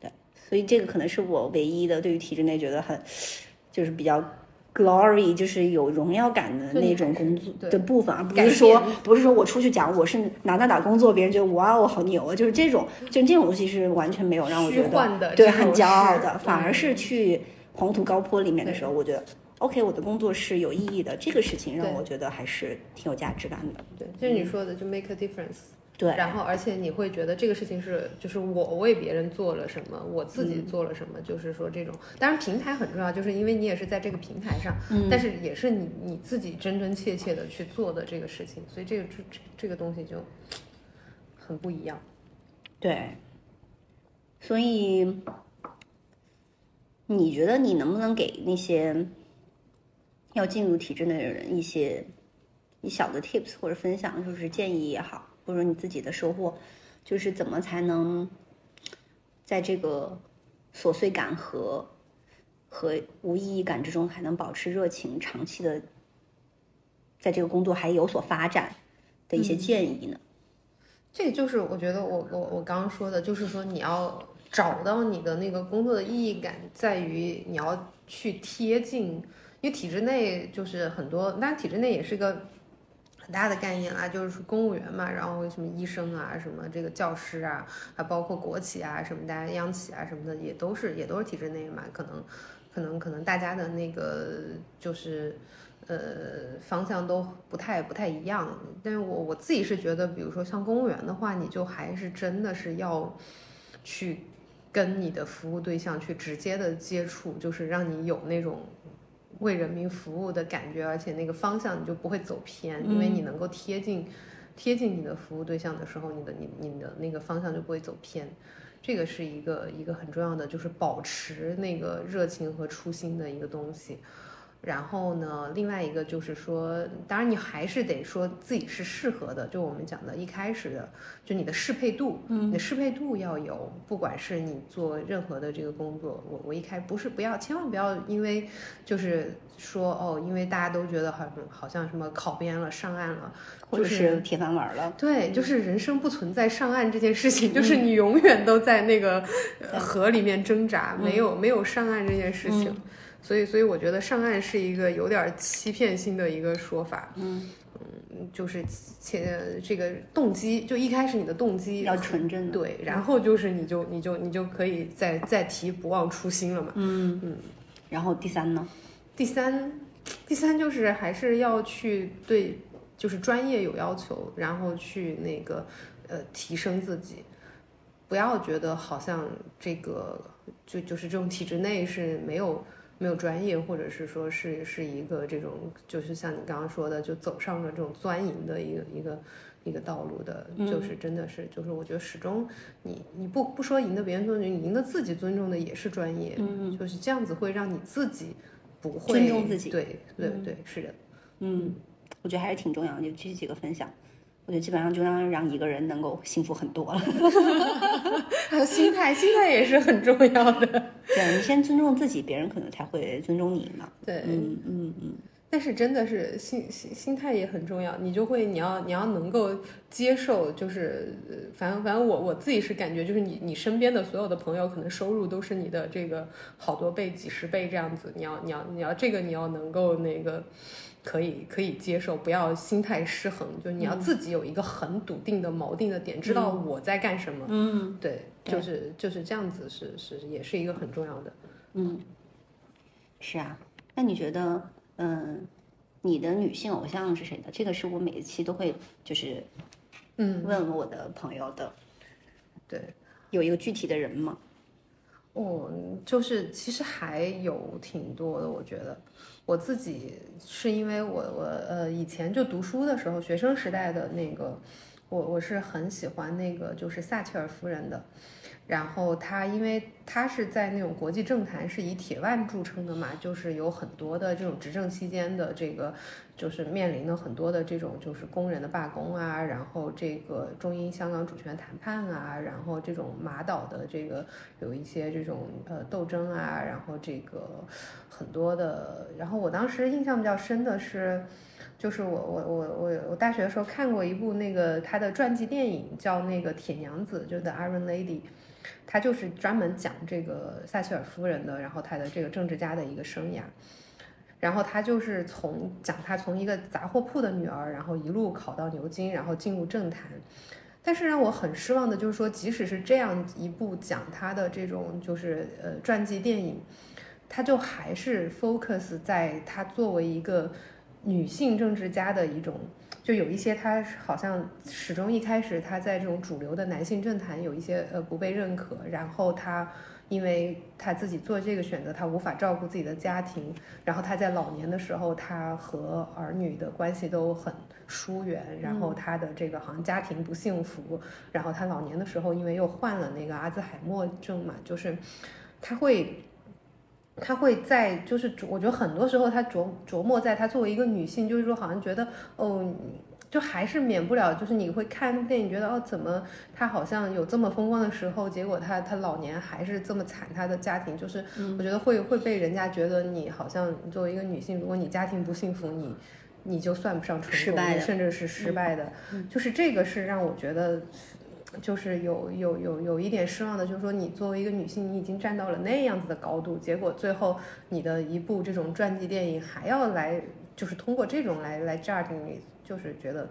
对，所以这个可能是我唯一的对于体制内觉得很就是比较 glory，就是有荣耀感的那种工作的部分，而不是说不是说我出去讲我是哪哪哪工作，别人觉得哇我好牛啊，就是这种就这种东西是完全没有让我觉得对很骄傲的，反而嗯是去黄土高坡里面的时候，我觉得。OK，我的工作是有意义的，这个事情让我觉得还是挺有价值感的。对，就是你说的，就 make a difference。对，然后，而且你会觉得这个事情是，就是我为别人做了什么，我自嗯己做了什么，就是说这种。当然，平台很重要，就是因为你也是在这个平台上，嗯但是也是你你自己真真切切的去做的这个事情，所以这个这这这个东西就很不一样。对，所以你觉得你能不能给那些要进入体制内的人一些一小的 tips 或者分享，就是建议也好，或者你自己的收获，就是怎么才能在这个琐碎感和和无意义感之中，还能保持热情，长期的在这个工作还有所发展的一些建议呢？这个就是我觉得我我我刚刚说的，就是说你要找到你的那个工作的意义感，在于你要去贴近，因为体制内就是很多，当然体制内也是个很大的概念啦，就是公务员嘛，然后什么医生啊，什么这个教师啊，还包括国企啊，什么大家央企啊什么的，也都是也都是体制内嘛，可能可能可能大家的那个就是。呃，方向都不太不太一样，但是我我自己是觉得，比如说像公务员的话，你就还是真的是要去跟你的服务对象去直接的接触，就是让你有那种为人民服务的感觉，而且那个方向你就不会走偏，因为你能够贴近贴近你的服务对象的时候，你的你你的那个方向就不会走偏。这个是一个一个很重要的，就是保持那个热情和初心的一个东西。然后呢，另外一个就是说，当然你还是得说自己是适合的，就我们讲的一开始的，就你的适配度，嗯，你的适配度要有，不管是你做任何的这个工作，我我一开不是不要，千万不要因为就是说哦，因为大家都觉得好像好像什么考编了上岸了，或者就是是铁饭碗了？对，就是人生不存在上岸这件事情，就是你永远都在那个呃河里面挣扎，没有没有上岸这件事情。所以，所以我觉得上岸是一个有点儿欺骗性的一个说法。嗯就是且这个动机，就一开始你的动机要纯正的。对，然后就是你就你就你就可以再再提不忘初心了嘛。嗯嗯。然后第三呢？第三，第三就是还是要去对，就是专业有要求，然后去那个呃提升自己，不要觉得好像这个就就是这种体制内是没有没有专业，或者是说是是一个这种就是像你刚刚说的，就走上了这种钻营的一个一个。一个道路的，就是真的是，就是我觉得始终你你不不说赢得别人尊重，你赢得自己尊重的也是专业，嗯，就是这样子会让你自己不会尊重自己对对对，是的，嗯，我觉得还是挺重要的。就这几个分享，我觉得基本上就让让一个人能够幸福很多了。还有心态，心态也是很重要的。对你先尊重自己，别人可能才会尊重你嘛。对，嗯嗯嗯，但是真的是心心心态也很重要，你就会你要你要能够接受，就是呃反正反正我我自己是感觉，就是你你身边的所有的朋友，可能收入都是你的这个好多倍、几十倍这样子，你要你要你要这个你要能够那个。可以可以接受，不要心态失衡，就是你要自己有一个很笃定的锚定的点，知道我在干什么。嗯，对，就是就是这样子是，是也是一个很重要的。嗯，是啊。那你觉得，嗯，你的女性偶像是谁呢？这个是我每一期都会就是嗯，问我的朋友的。对，有一个具体的人吗？哦，就是其实还有挺多的，我觉得，我自己是因为我我呃以前就读书的时候，学生时代的那个，我我是很喜欢那个就是撒切尔夫人的。然后她，因为她是在那种国际政坛是以铁腕著称的嘛，就是有很多的这种执政期间的这个，就是面临了很多的这种就是工人的罢工啊，然后这个中英香港主权谈判啊，然后这种马岛的这个有一些这种呃斗争啊，然后这个很多的，然后我当时印象比较深的是。就是我我我我我大学的时候看过一部那个他的传记电影，叫那个铁娘子，就是 The Iron Lady，他就是专门讲这个撒切尔夫人的，然后他的这个政治家的一个生涯，然后他就是从讲他从一个杂货铺的女儿，然后一路考到牛津，然后进入政坛，但是让我很失望的就是说，即使是这样一部讲他的这种就是呃传记电影，他就还是 focus 在他作为一个。女性政治家的一种，就有一些她好像始终一开始她在这种主流的男性政坛有一些呃不被认可，然后她因为她自己做这个选择，她无法照顾自己的家庭，然后她在老年的时候，她和儿女的关系都很疏远，然后她的这个好像家庭不幸福，然后她老年的时候因为又患了那个阿兹海默症嘛，就是她会。他会在，就是我觉得很多时候他琢琢磨在他作为一个女性，就是说好像觉得哦，就还是免不了，就是你会看电影觉得哦，怎么他好像有这么风光的时候，结果他他老年还是这么惨，他的家庭就是我觉得会会被人家觉得你好像作为一个女性，如果你家庭不幸福，你你就算不上成功，甚至是失败的，就是这个是让我觉得。就是有有有有一点失望的，就是说你作为一个女性，你已经站到了那样子的高度，结果最后你的一部这种传记电影还要来，就是通过这种来来 judge 你，就是觉得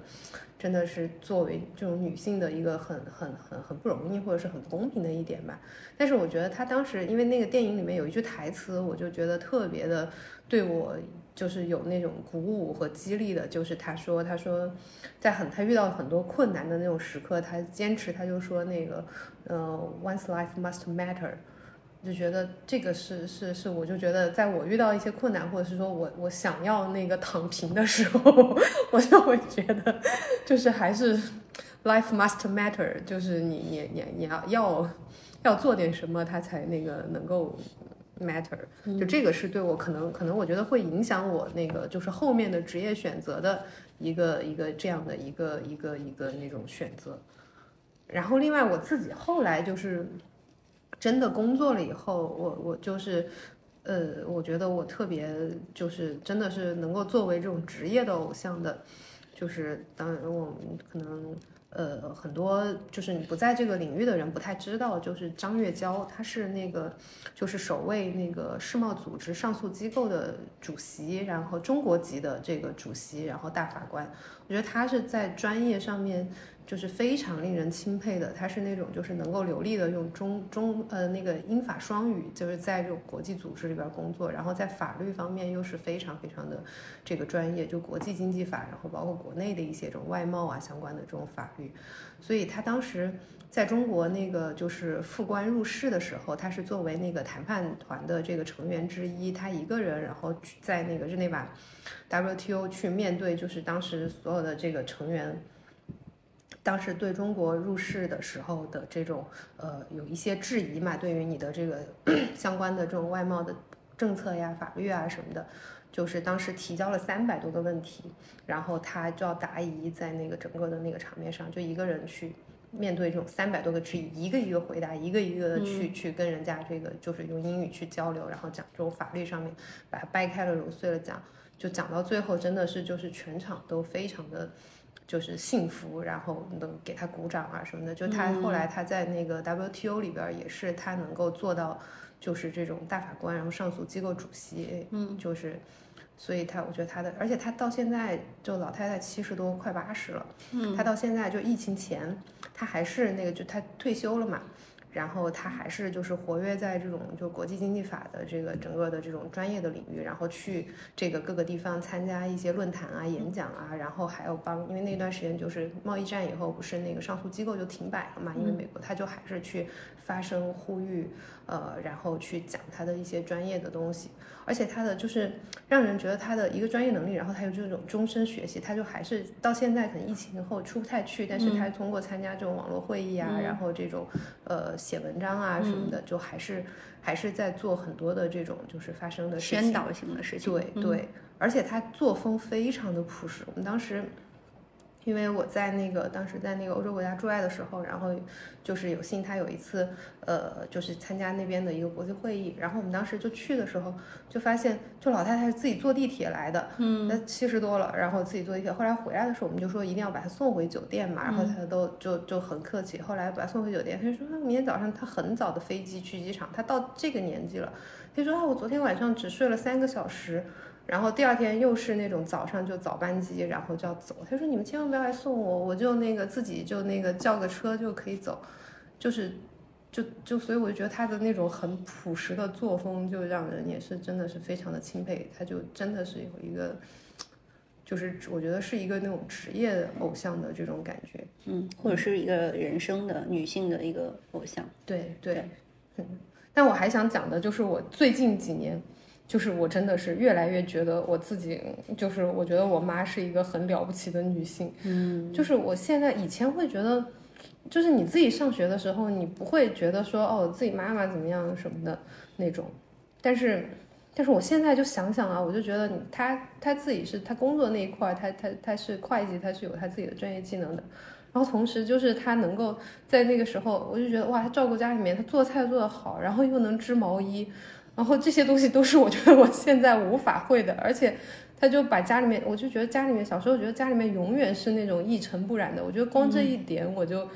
真的是作为这种女性的一个很很很很不容易或者是很不公平的一点吧。但是我觉得他当时因为那个电影里面有一句台词，我就觉得特别的对我。就是有那种鼓舞和激励的，就是他说，他说，在很他遇到很多困难的那种时刻，他坚持，他就说那个，呃，once life must matter，就觉得这个是是是，我就觉得在我遇到一些困难，或者是说我我想要那个躺平的时候，我就会觉得，就是还是 life must matter，就是你你你你要要要做点什么，他才那个能够。matter，就这个是对我可能可能我觉得会影响我那个就是后面的职业选择的一个一个这样的一个一个一个那种选择。然后另外我自己后来就是真的工作了以后，我我就是呃，我觉得我特别就是真的是能够作为这种职业的偶像的，就是当然我们可能。呃，很多就是你不在这个领域的人不太知道，就是张月娇，她是那个就是首位那个世贸组织上诉机构的主席，然后中国籍的这个主席，然后大法官，我觉得她是在专业上面。就是非常令人钦佩的，他是那种就是能够流利的用中中呃那个英法双语，就是在这种国际组织里边工作，然后在法律方面又是非常非常的这个专业，就国际经济法，然后包括国内的一些这种外贸啊相关的这种法律，所以他当时在中国那个就是副官入室的时候，他是作为那个谈判团的这个成员之一，他一个人然后在那个日内瓦 WTO 去面对就是当时所有的这个成员。当时对中国入世的时候的这种呃有一些质疑嘛，对于你的这个 相关的这种外贸的政策呀、法律啊什么的，就是当时提交了三百多个问题，然后他就要答疑在那个整个的那个场面上，就一个人去面对这种三百多个质疑，一个一个回答，一个一个的去去跟人家这个就是用英语去交流，然后讲这种法律上面把它掰开了揉碎了讲，就讲到最后真的是就是全场都非常的。就是幸福，然后能给他鼓掌啊什么的。就他后来他在那个 WTO 里边也是他能够做到，就是这种大法官，然后上诉机构主席，嗯，就是，所以他我觉得他的，而且他到现在就老太太七十多快八十了，嗯，他到现在就疫情前他还是那个就他退休了嘛，然后他还是就是活跃在这种就国际经济法的这个整个的这种专业的领域，然后去这个各个地方参加一些论坛啊、演讲啊，然后还有帮，因为那段时间就是贸易战以后，不是那个上诉机构就停摆了嘛，因为美国他就还是去发声呼吁，呃，然后去讲他的一些专业的东西，而且他的就是让人觉得他的一个专业能力，然后他有这种终身学习，他就还是到现在可能疫情后出不太去，但是他通过参加这种网络会议啊，然后这种呃写文章啊什么的，就还是还是在做很多的这种就是发生的事情宣导性的事情。嗯对对，而且他作风非常的朴实。我们当时，因为我在那个当时在那个欧洲国家驻外的时候，然后就是有幸他有一次，呃，就是参加那边的一个国际会议，然后我们当时就去的时候，就发现就老太太是自己坐地铁来的，嗯，那七十多了，然后自己坐地铁。后来回来的时候，我们就说一定要把她送回酒店嘛，然后她都就就很客气。后来把她送回酒店，她就说那明天早上她很早的飞机去机场，她到这个年纪了，她说啊我昨天晚上只睡了三个小时。然后第二天又是那种早上就早班机，然后就要走。他说你们千万不要来送我，我就那个自己就那个叫个车就可以走，就是就就所以我就觉得他的那种很朴实的作风，就让人也是真的是非常的钦佩。他就真的是有一个，就是我觉得是一个那种职业偶像的这种感觉。嗯，或者是一个人生的女性的一个偶像。对对，嗯。但我还想讲的就是我最近几年。就是我真的是越来越觉得我自己，就是我觉得我妈是一个很了不起的女性。嗯，就是我现在以前会觉得，就是你自己上学的时候，你不会觉得说哦自己妈妈怎么样什么的那种，但是，但是我现在就想想啊，我就觉得她她自己是她工作那一块，她她她是会计，她是有她自己的专业技能的，然后同时就是她能够在那个时候，我就觉得哇，她照顾家里面，她做菜做得好，然后又能织毛衣。然后这些东西都是我觉得我现在无法会的，而且他就把家里面，我就觉得家里面小时候觉得家里面永远是那种一尘不染的，我觉得光这一点我就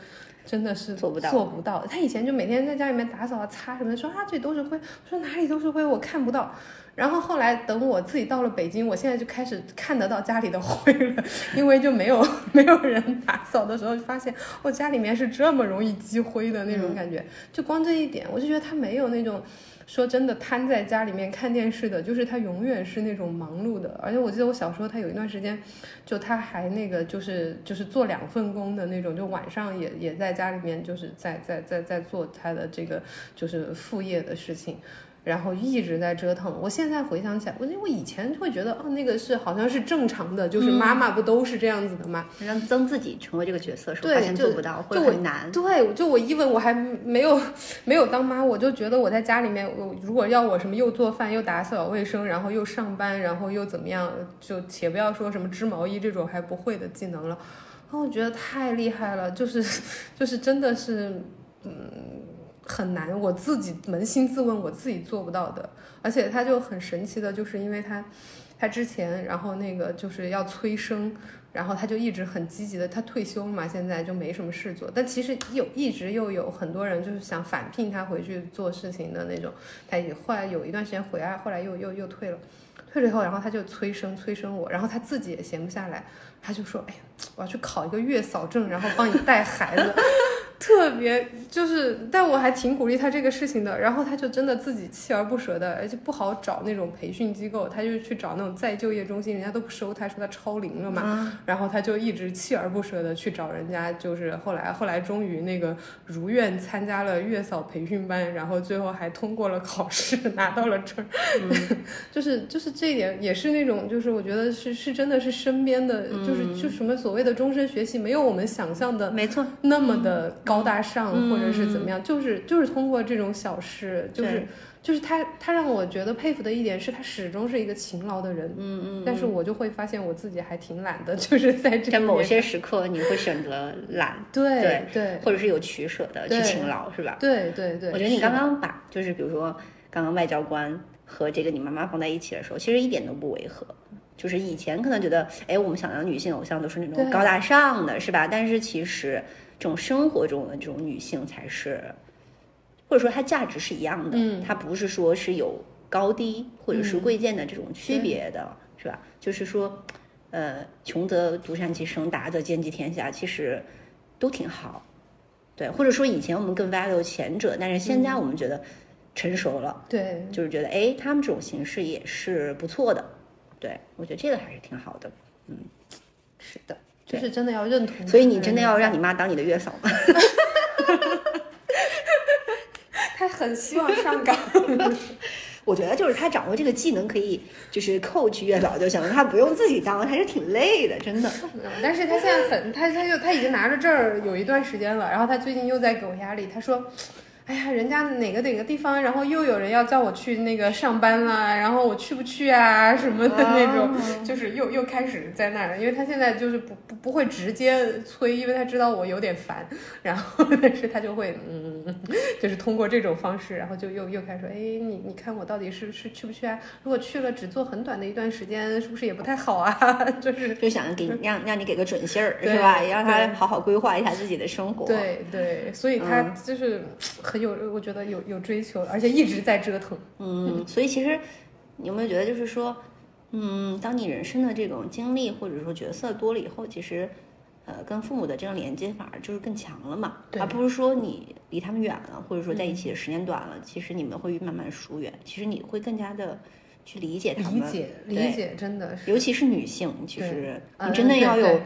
真的是做不到做不到。他以前就每天在家里面打扫啊、擦什么的，说啊这里都是灰，我说哪里都是灰，我看不到。然后后来等我自己到了北京，我现在就开始看得到家里的灰了，因为就没有没有人打扫的时候，就发现我家里面是这么容易积灰的那种感觉。就光这一点，我就觉得他没有那种。说真的，瘫在家里面看电视的，就是他永远是那种忙碌的。而且我记得我小时候，他有一段时间，就他还那个就是就是做两份工的那种，就晚上也也在家里面，就是在在在在做他的这个就是副业的事情。然后一直在折腾。我现在回想起来，我因为我以前会觉得，哦，那个是好像是正常的，就是妈妈不都是这样子的吗？让曾自己成为这个角色的时候，对发现做不到，或就我者很难。对，就我因为我还没有没有当妈，我就觉得我在家里面，我如果要我什么又做饭又打扫卫生，然后又上班，然后又怎么样，就且不要说什么织毛衣这种还不会的技能了，然后我觉得太厉害了，就是就是真的是，嗯。很难，我自己扪心自问，我自己做不到的。而且他就很神奇的，就是因为他，他之前然后那个就是要催生，然后他就一直很积极的，他退休了嘛，现在就没什么事做。但其实有一直又有很多人就是想返聘他回去做事情的那种，他也后来有一段时间回来，后来又又又退了，退了以后，然后他就催生催生我，然后他自己也闲不下来，他就说，哎呀，我要去考一个月嫂证，然后帮你带孩子。特别就是，但我还挺鼓励他这个事情的。然后他就真的自己锲而不舍的，而且不好找那种培训机构，他就去找那种再就业中心，人家都不收他，说他超龄了嘛。然后他就一直锲而不舍的去找人家，就是后来后来终于那个如愿参加了月嫂培训班，然后最后还通过了考试，拿到了证。就是就是这一点也是那种，就是我觉得是是真的是身边的，就是就什么所谓的终身学习，没有我们想象的没错，那么的高大上，嗯。或者是怎么样，就是就是通过这种小事，就是就是他他让我觉得佩服的一点是他始终是一个勤劳的人，嗯嗯。但是我就会发现我自己还挺懒的，就是在这在某些时刻，你会选择懒，对对对。或者是有取舍的去勤劳，是吧？对对对，我觉得你刚刚把就是比如说刚刚外交官和这个你妈妈放在一起的时候，其实一点都不违和。就是以前可能觉得，哎，我们想要女性偶像都是那种高大上的，是吧？但是其实这种生活中的这种女性才是，或者说她价值是一样的，嗯她不是说是有高低或者是嗯贵贱的这种区别的，是吧？就是说，呃，穷则独善其身，达则兼济天下，其实都挺好。对，或者说以前我们更 value 前者，但是现嗯在我们觉得成熟了，对，就是觉得哎，他们这种形式也是不错的。对，我觉得这个还是挺好的。嗯是的，就是真的要认同。所以你真的要让你妈当你的月嫂吗？他很希望上岗。我觉得就是他掌握这个技能，可以就是 coach 月嫂就行了，他不用自己当，还是挺累的，真的。嗯但是他现在很，他他就他已经拿着证儿有一段时间了，然后他最近又在给我压力，他说。哎呀，人家哪个哪个地方，然后又有人要叫我去那个上班啦，然后我去不去啊什么的那种，就是又又开始在那儿，因为他现在就是不不不会直接催，因为他知道我有点烦，然后但是他就会嗯，就是通过这种方式，然后就又又开始说，哎，你你看我到底是是去不去啊？如果去了只做很短的一段时间，是不是也不太好啊？就是就想给你 让让你给个准信儿，对是吧？也让他好好规划一下自己的生活。对对，所以他嗯就是很有，我觉得有有追求，而且一直在折腾。嗯，所以其实你有没有觉得，就是说，嗯，当你人生的这种经历或者说角色多了以后，其实，呃，跟父母的这种连接反而就是更强了嘛，对而不是说你离他们远了，或者说在一起的时间短了，其实你们会慢慢疏远，其实你会更加的去理解他们，理解理解，真的是，尤其是女性，其实嗯你真的要有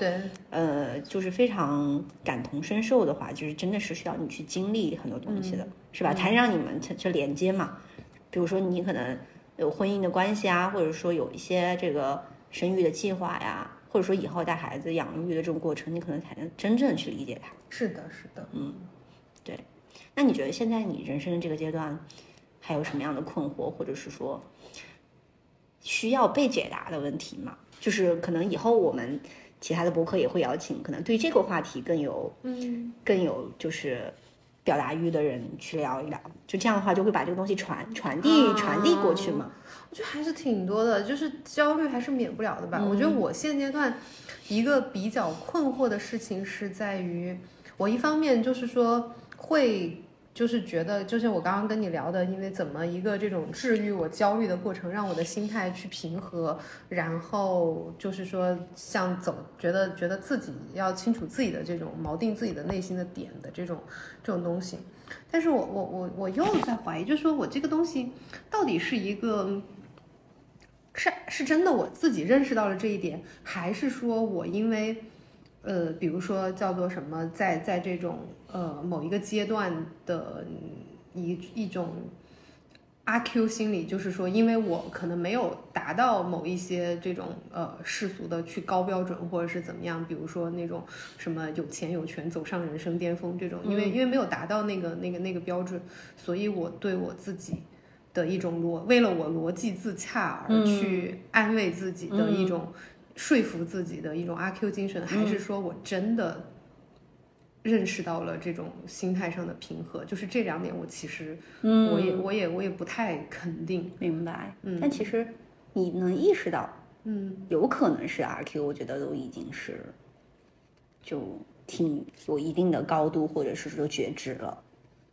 呃，就是非常感同身受的话，就是真的是需要你去经历很多东西的，是吧？才让你们去去连接嘛。比如说你可能有婚姻的关系啊，或者说有一些这个生育的计划呀，或者说以后带孩子养育的这种过程，你可能才能真正去理解他。是的，是的。嗯，对那你觉得现在你人生的这个阶段，还有什么样的困惑，或者是说需要被解答的问题嘛？就是可能以后我们其他的博客也会邀请，可能对这个话题更有嗯，更有就是表达欲的人去聊一聊，就这样的话就会把这个东西传传递啊传递过去嘛。我觉得还是挺多的，就是焦虑还是免不了的吧。嗯我觉得我现阶段一个比较困惑的事情是在于，我一方面就是说会。就是觉得，就像我刚刚跟你聊的，因为怎么一个这种治愈我焦虑的过程，让我的心态去平和，然后就是说像走，觉得觉得自己要清楚自己的这种锚定自己的内心的点的这种这种东西。但是我我我我又在怀疑，就是说我这个东西到底是一个是是真的我自己认识到了这一点，还是说我因为呃，比如说叫做什么，在在这种呃某一个阶段的一一种阿 Q 心理，就是说，因为我可能没有达到某一些这种呃世俗的去高标准，或者是怎么样，比如说那种什么有钱有权走上人生巅峰这种，因为因为没有达到那个那个那个标准，所以我对我自己。的一种逻，为了我逻辑自洽而去安慰自己的一种说服自己的一种阿 Q 精神，还是说我真的认识到了这种心态上的平和？就是这两点，我其实我也我也我也不太肯定。明白。嗯但其实你能意识到，嗯，有可能是阿 Q，我觉得都已经是就挺有一定的高度，或者是说觉知了。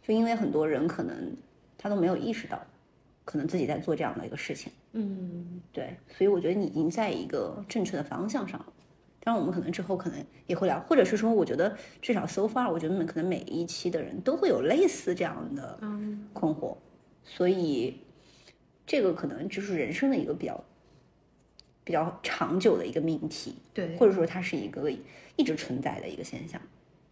就因为很多人可能他都没有意识到，可能自己在做这样的一个事情。嗯，对，所以我觉得你已经在一个正确的方向上了。当然，我们可能之后可能也会聊，或者是说，我觉得至少 so far，我觉得可能每一期的人都会有类似这样的困惑，所以这个可能就是人生的一个比较比较长久的一个命题，对，或者说它是一个一直存在的一个现象，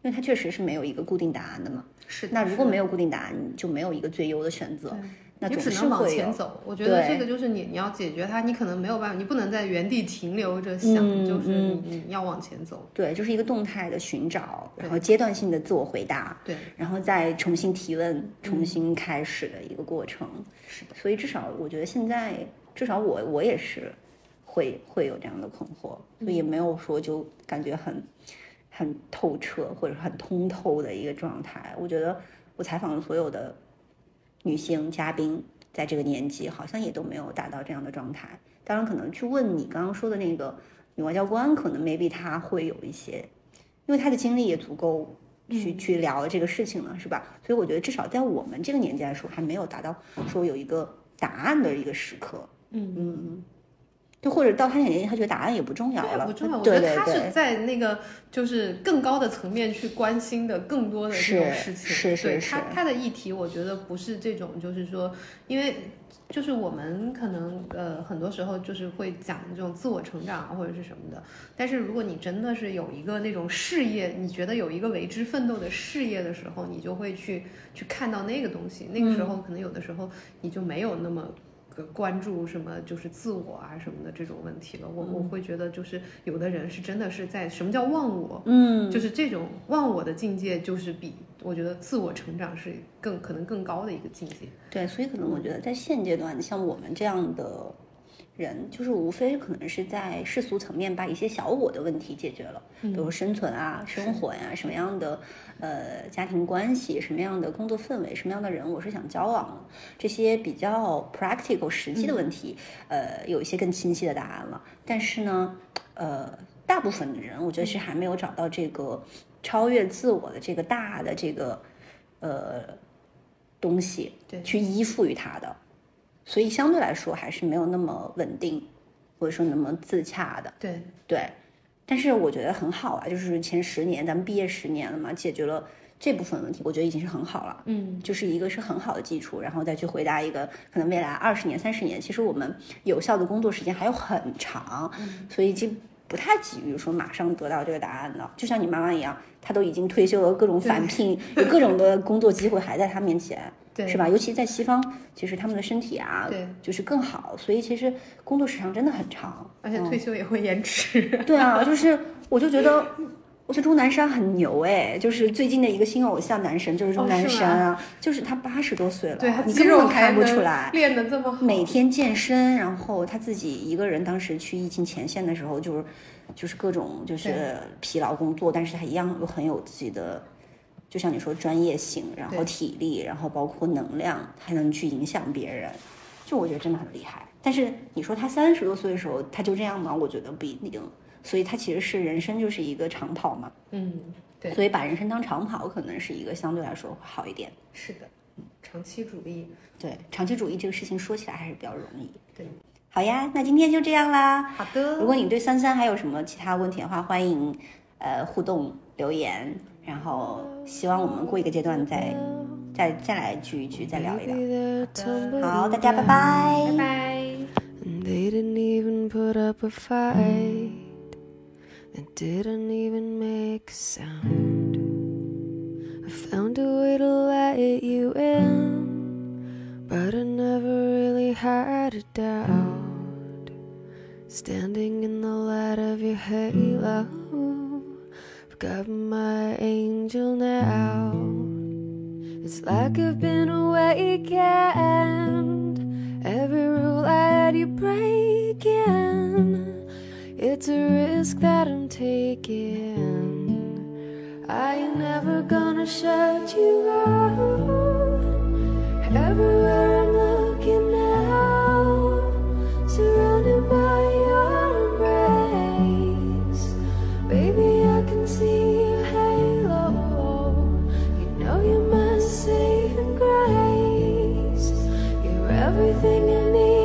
因为它确实是没有一个固定答案的嘛。是的那如果没有固定答案，你就没有一个最优的选择，那你只能往。前走。我觉得这个就是你你要解决它，你可能没有办法，你不能在原地停留着想，嗯就是嗯你你要往前走。对，就是一个动态的寻找，然后阶段性的自我回答，对，然后再重新提问、重新开始的一个过程。是的，所以至少我觉得现在，至少我我也是会会有这样的困惑，所以也没有说就感觉很很透彻或者很通透的一个状态。我觉得我采访的所有的女性嘉宾，在这个年纪好像也都没有达到这样的状态。当然，可能去问你刚刚说的那个女外交官，可能 maybe 她会有一些，因为她的经历也足够去、去聊这个事情了，是吧？所以我觉得至少在我们这个年纪来说，还没有达到说有一个答案的一个时刻。嗯嗯，就或者到他那个年纪，他觉得答案也不重要了，不重要。我觉得他是在那个就是更高的层面去关心的更多的这种事情。是是是对他他的议题，我觉得不是这种，就是说，因为就是我们可能呃很多时候就是会讲这种自我成长啊或者是什么的，但是如果你真的是有一个那种事业，你觉得有一个为之奋斗的事业的时候，你就会去去看到那个东西。那个时嗯候可能有的时候你就没有那么。呃关注什么就是自我啊什么的这种问题了，我我会觉得就是有的人是真的是在什么叫忘我，嗯，就是这种忘我的境界，就是比我觉得自我成长是更可能更高的一个境界。对，所以可能我觉得在现阶段，像我们这样的人，就是无非可能是在世俗层面把一些小我的问题解决了，比如生存啊、生活呀、什么样的呃家庭关系、什么样的工作氛围、什么样的人我是想交往的，这些比较 practical 实际的问题，呃，有一些更清晰的答案了。但是呢，呃，大部分的人我觉得是还没有找到这个超越自我的这个大的这个呃东西，对。去依附于他的，所以相对来说还是没有那么稳定，或者说那么自洽的。对，对，但是我觉得很好啊，就是前十年咱们毕业十年了嘛，解决了这部分问题，我觉得已经是很好了。嗯，就是一个是很好的基础，然后再去回答一个可能未来二十年、三十年，其实我们有效的工作时间还有很长，所以就不太急于说马上得到这个答案的。就像你妈妈一样，她都已经退休了，各种返聘，有各种的工作机会还在她面前。对，是吧？尤其在西方，其实他们的身体啊，对，就是更好，所以其实工作时长真的很长。而且退休也会延迟。对啊，就是我就觉得，我觉得钟南山很牛哎，就是最近的一个新偶像男神就是钟南哦是吗山啊，就是他八十多岁了，对，你根本看不出来。练的这么好。每天健身，然后他自己一个人，当时去疫情前线的时候，就是就是各种就是疲劳工作，但是他一样又很有自己的，就像你说专业性，然后体力，然后包括能量，还能去影响别人，就我觉得真的很厉害。但是你说他三十多岁的时候他就这样吗？我觉得不一定。所以他其实是人生就是一个长跑嘛，嗯，对，所以把人生当长跑可能是一个相对来说会好一点。是的，长期主义。对，长期主义这个事情说起来还是比较容易。对，好呀，那今天就这样啦。好的。如果你对三三还有什么其他问题的话，欢迎呃互动留言，然后希望我们过一个阶段再再再来聚一聚，再聊一聊。好，大家拜拜。拜拜。And they didn't even put up a fight. It didn't even make a sound. I found a way to let you in, but I never really had a doubt. Standing in the light of your halo, I've got my angel now. It's like I've been awakened. Every rule I had you breaking. It's a risk that I'm taking. I ain't never gonna shut you out. Everywhere I'm looking now, surrounded by everything I need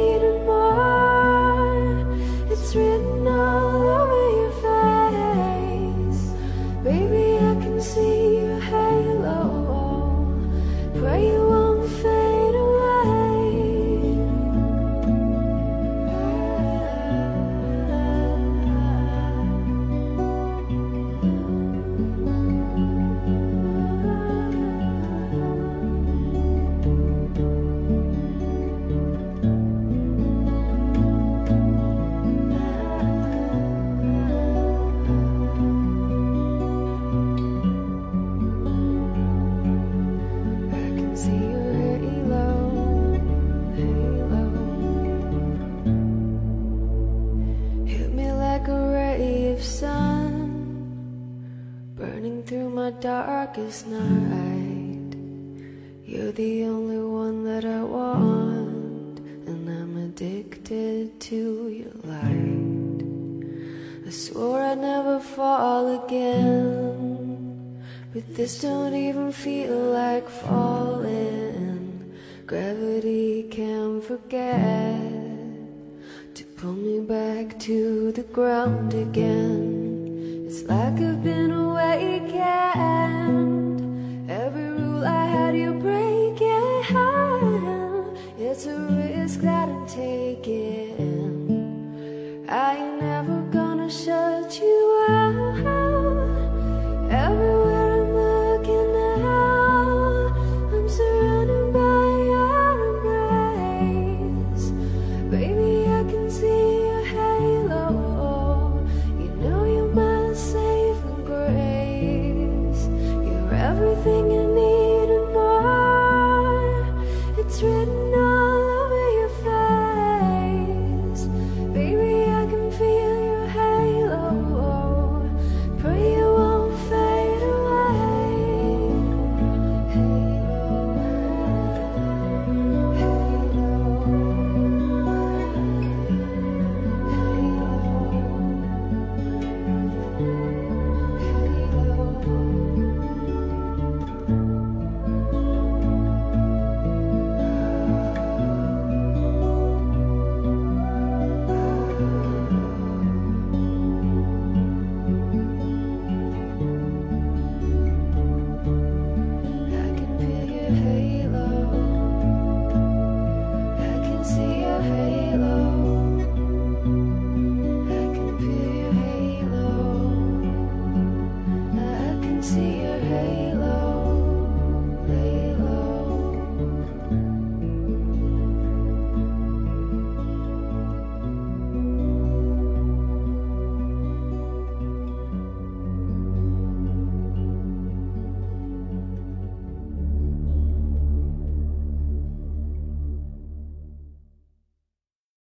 last night.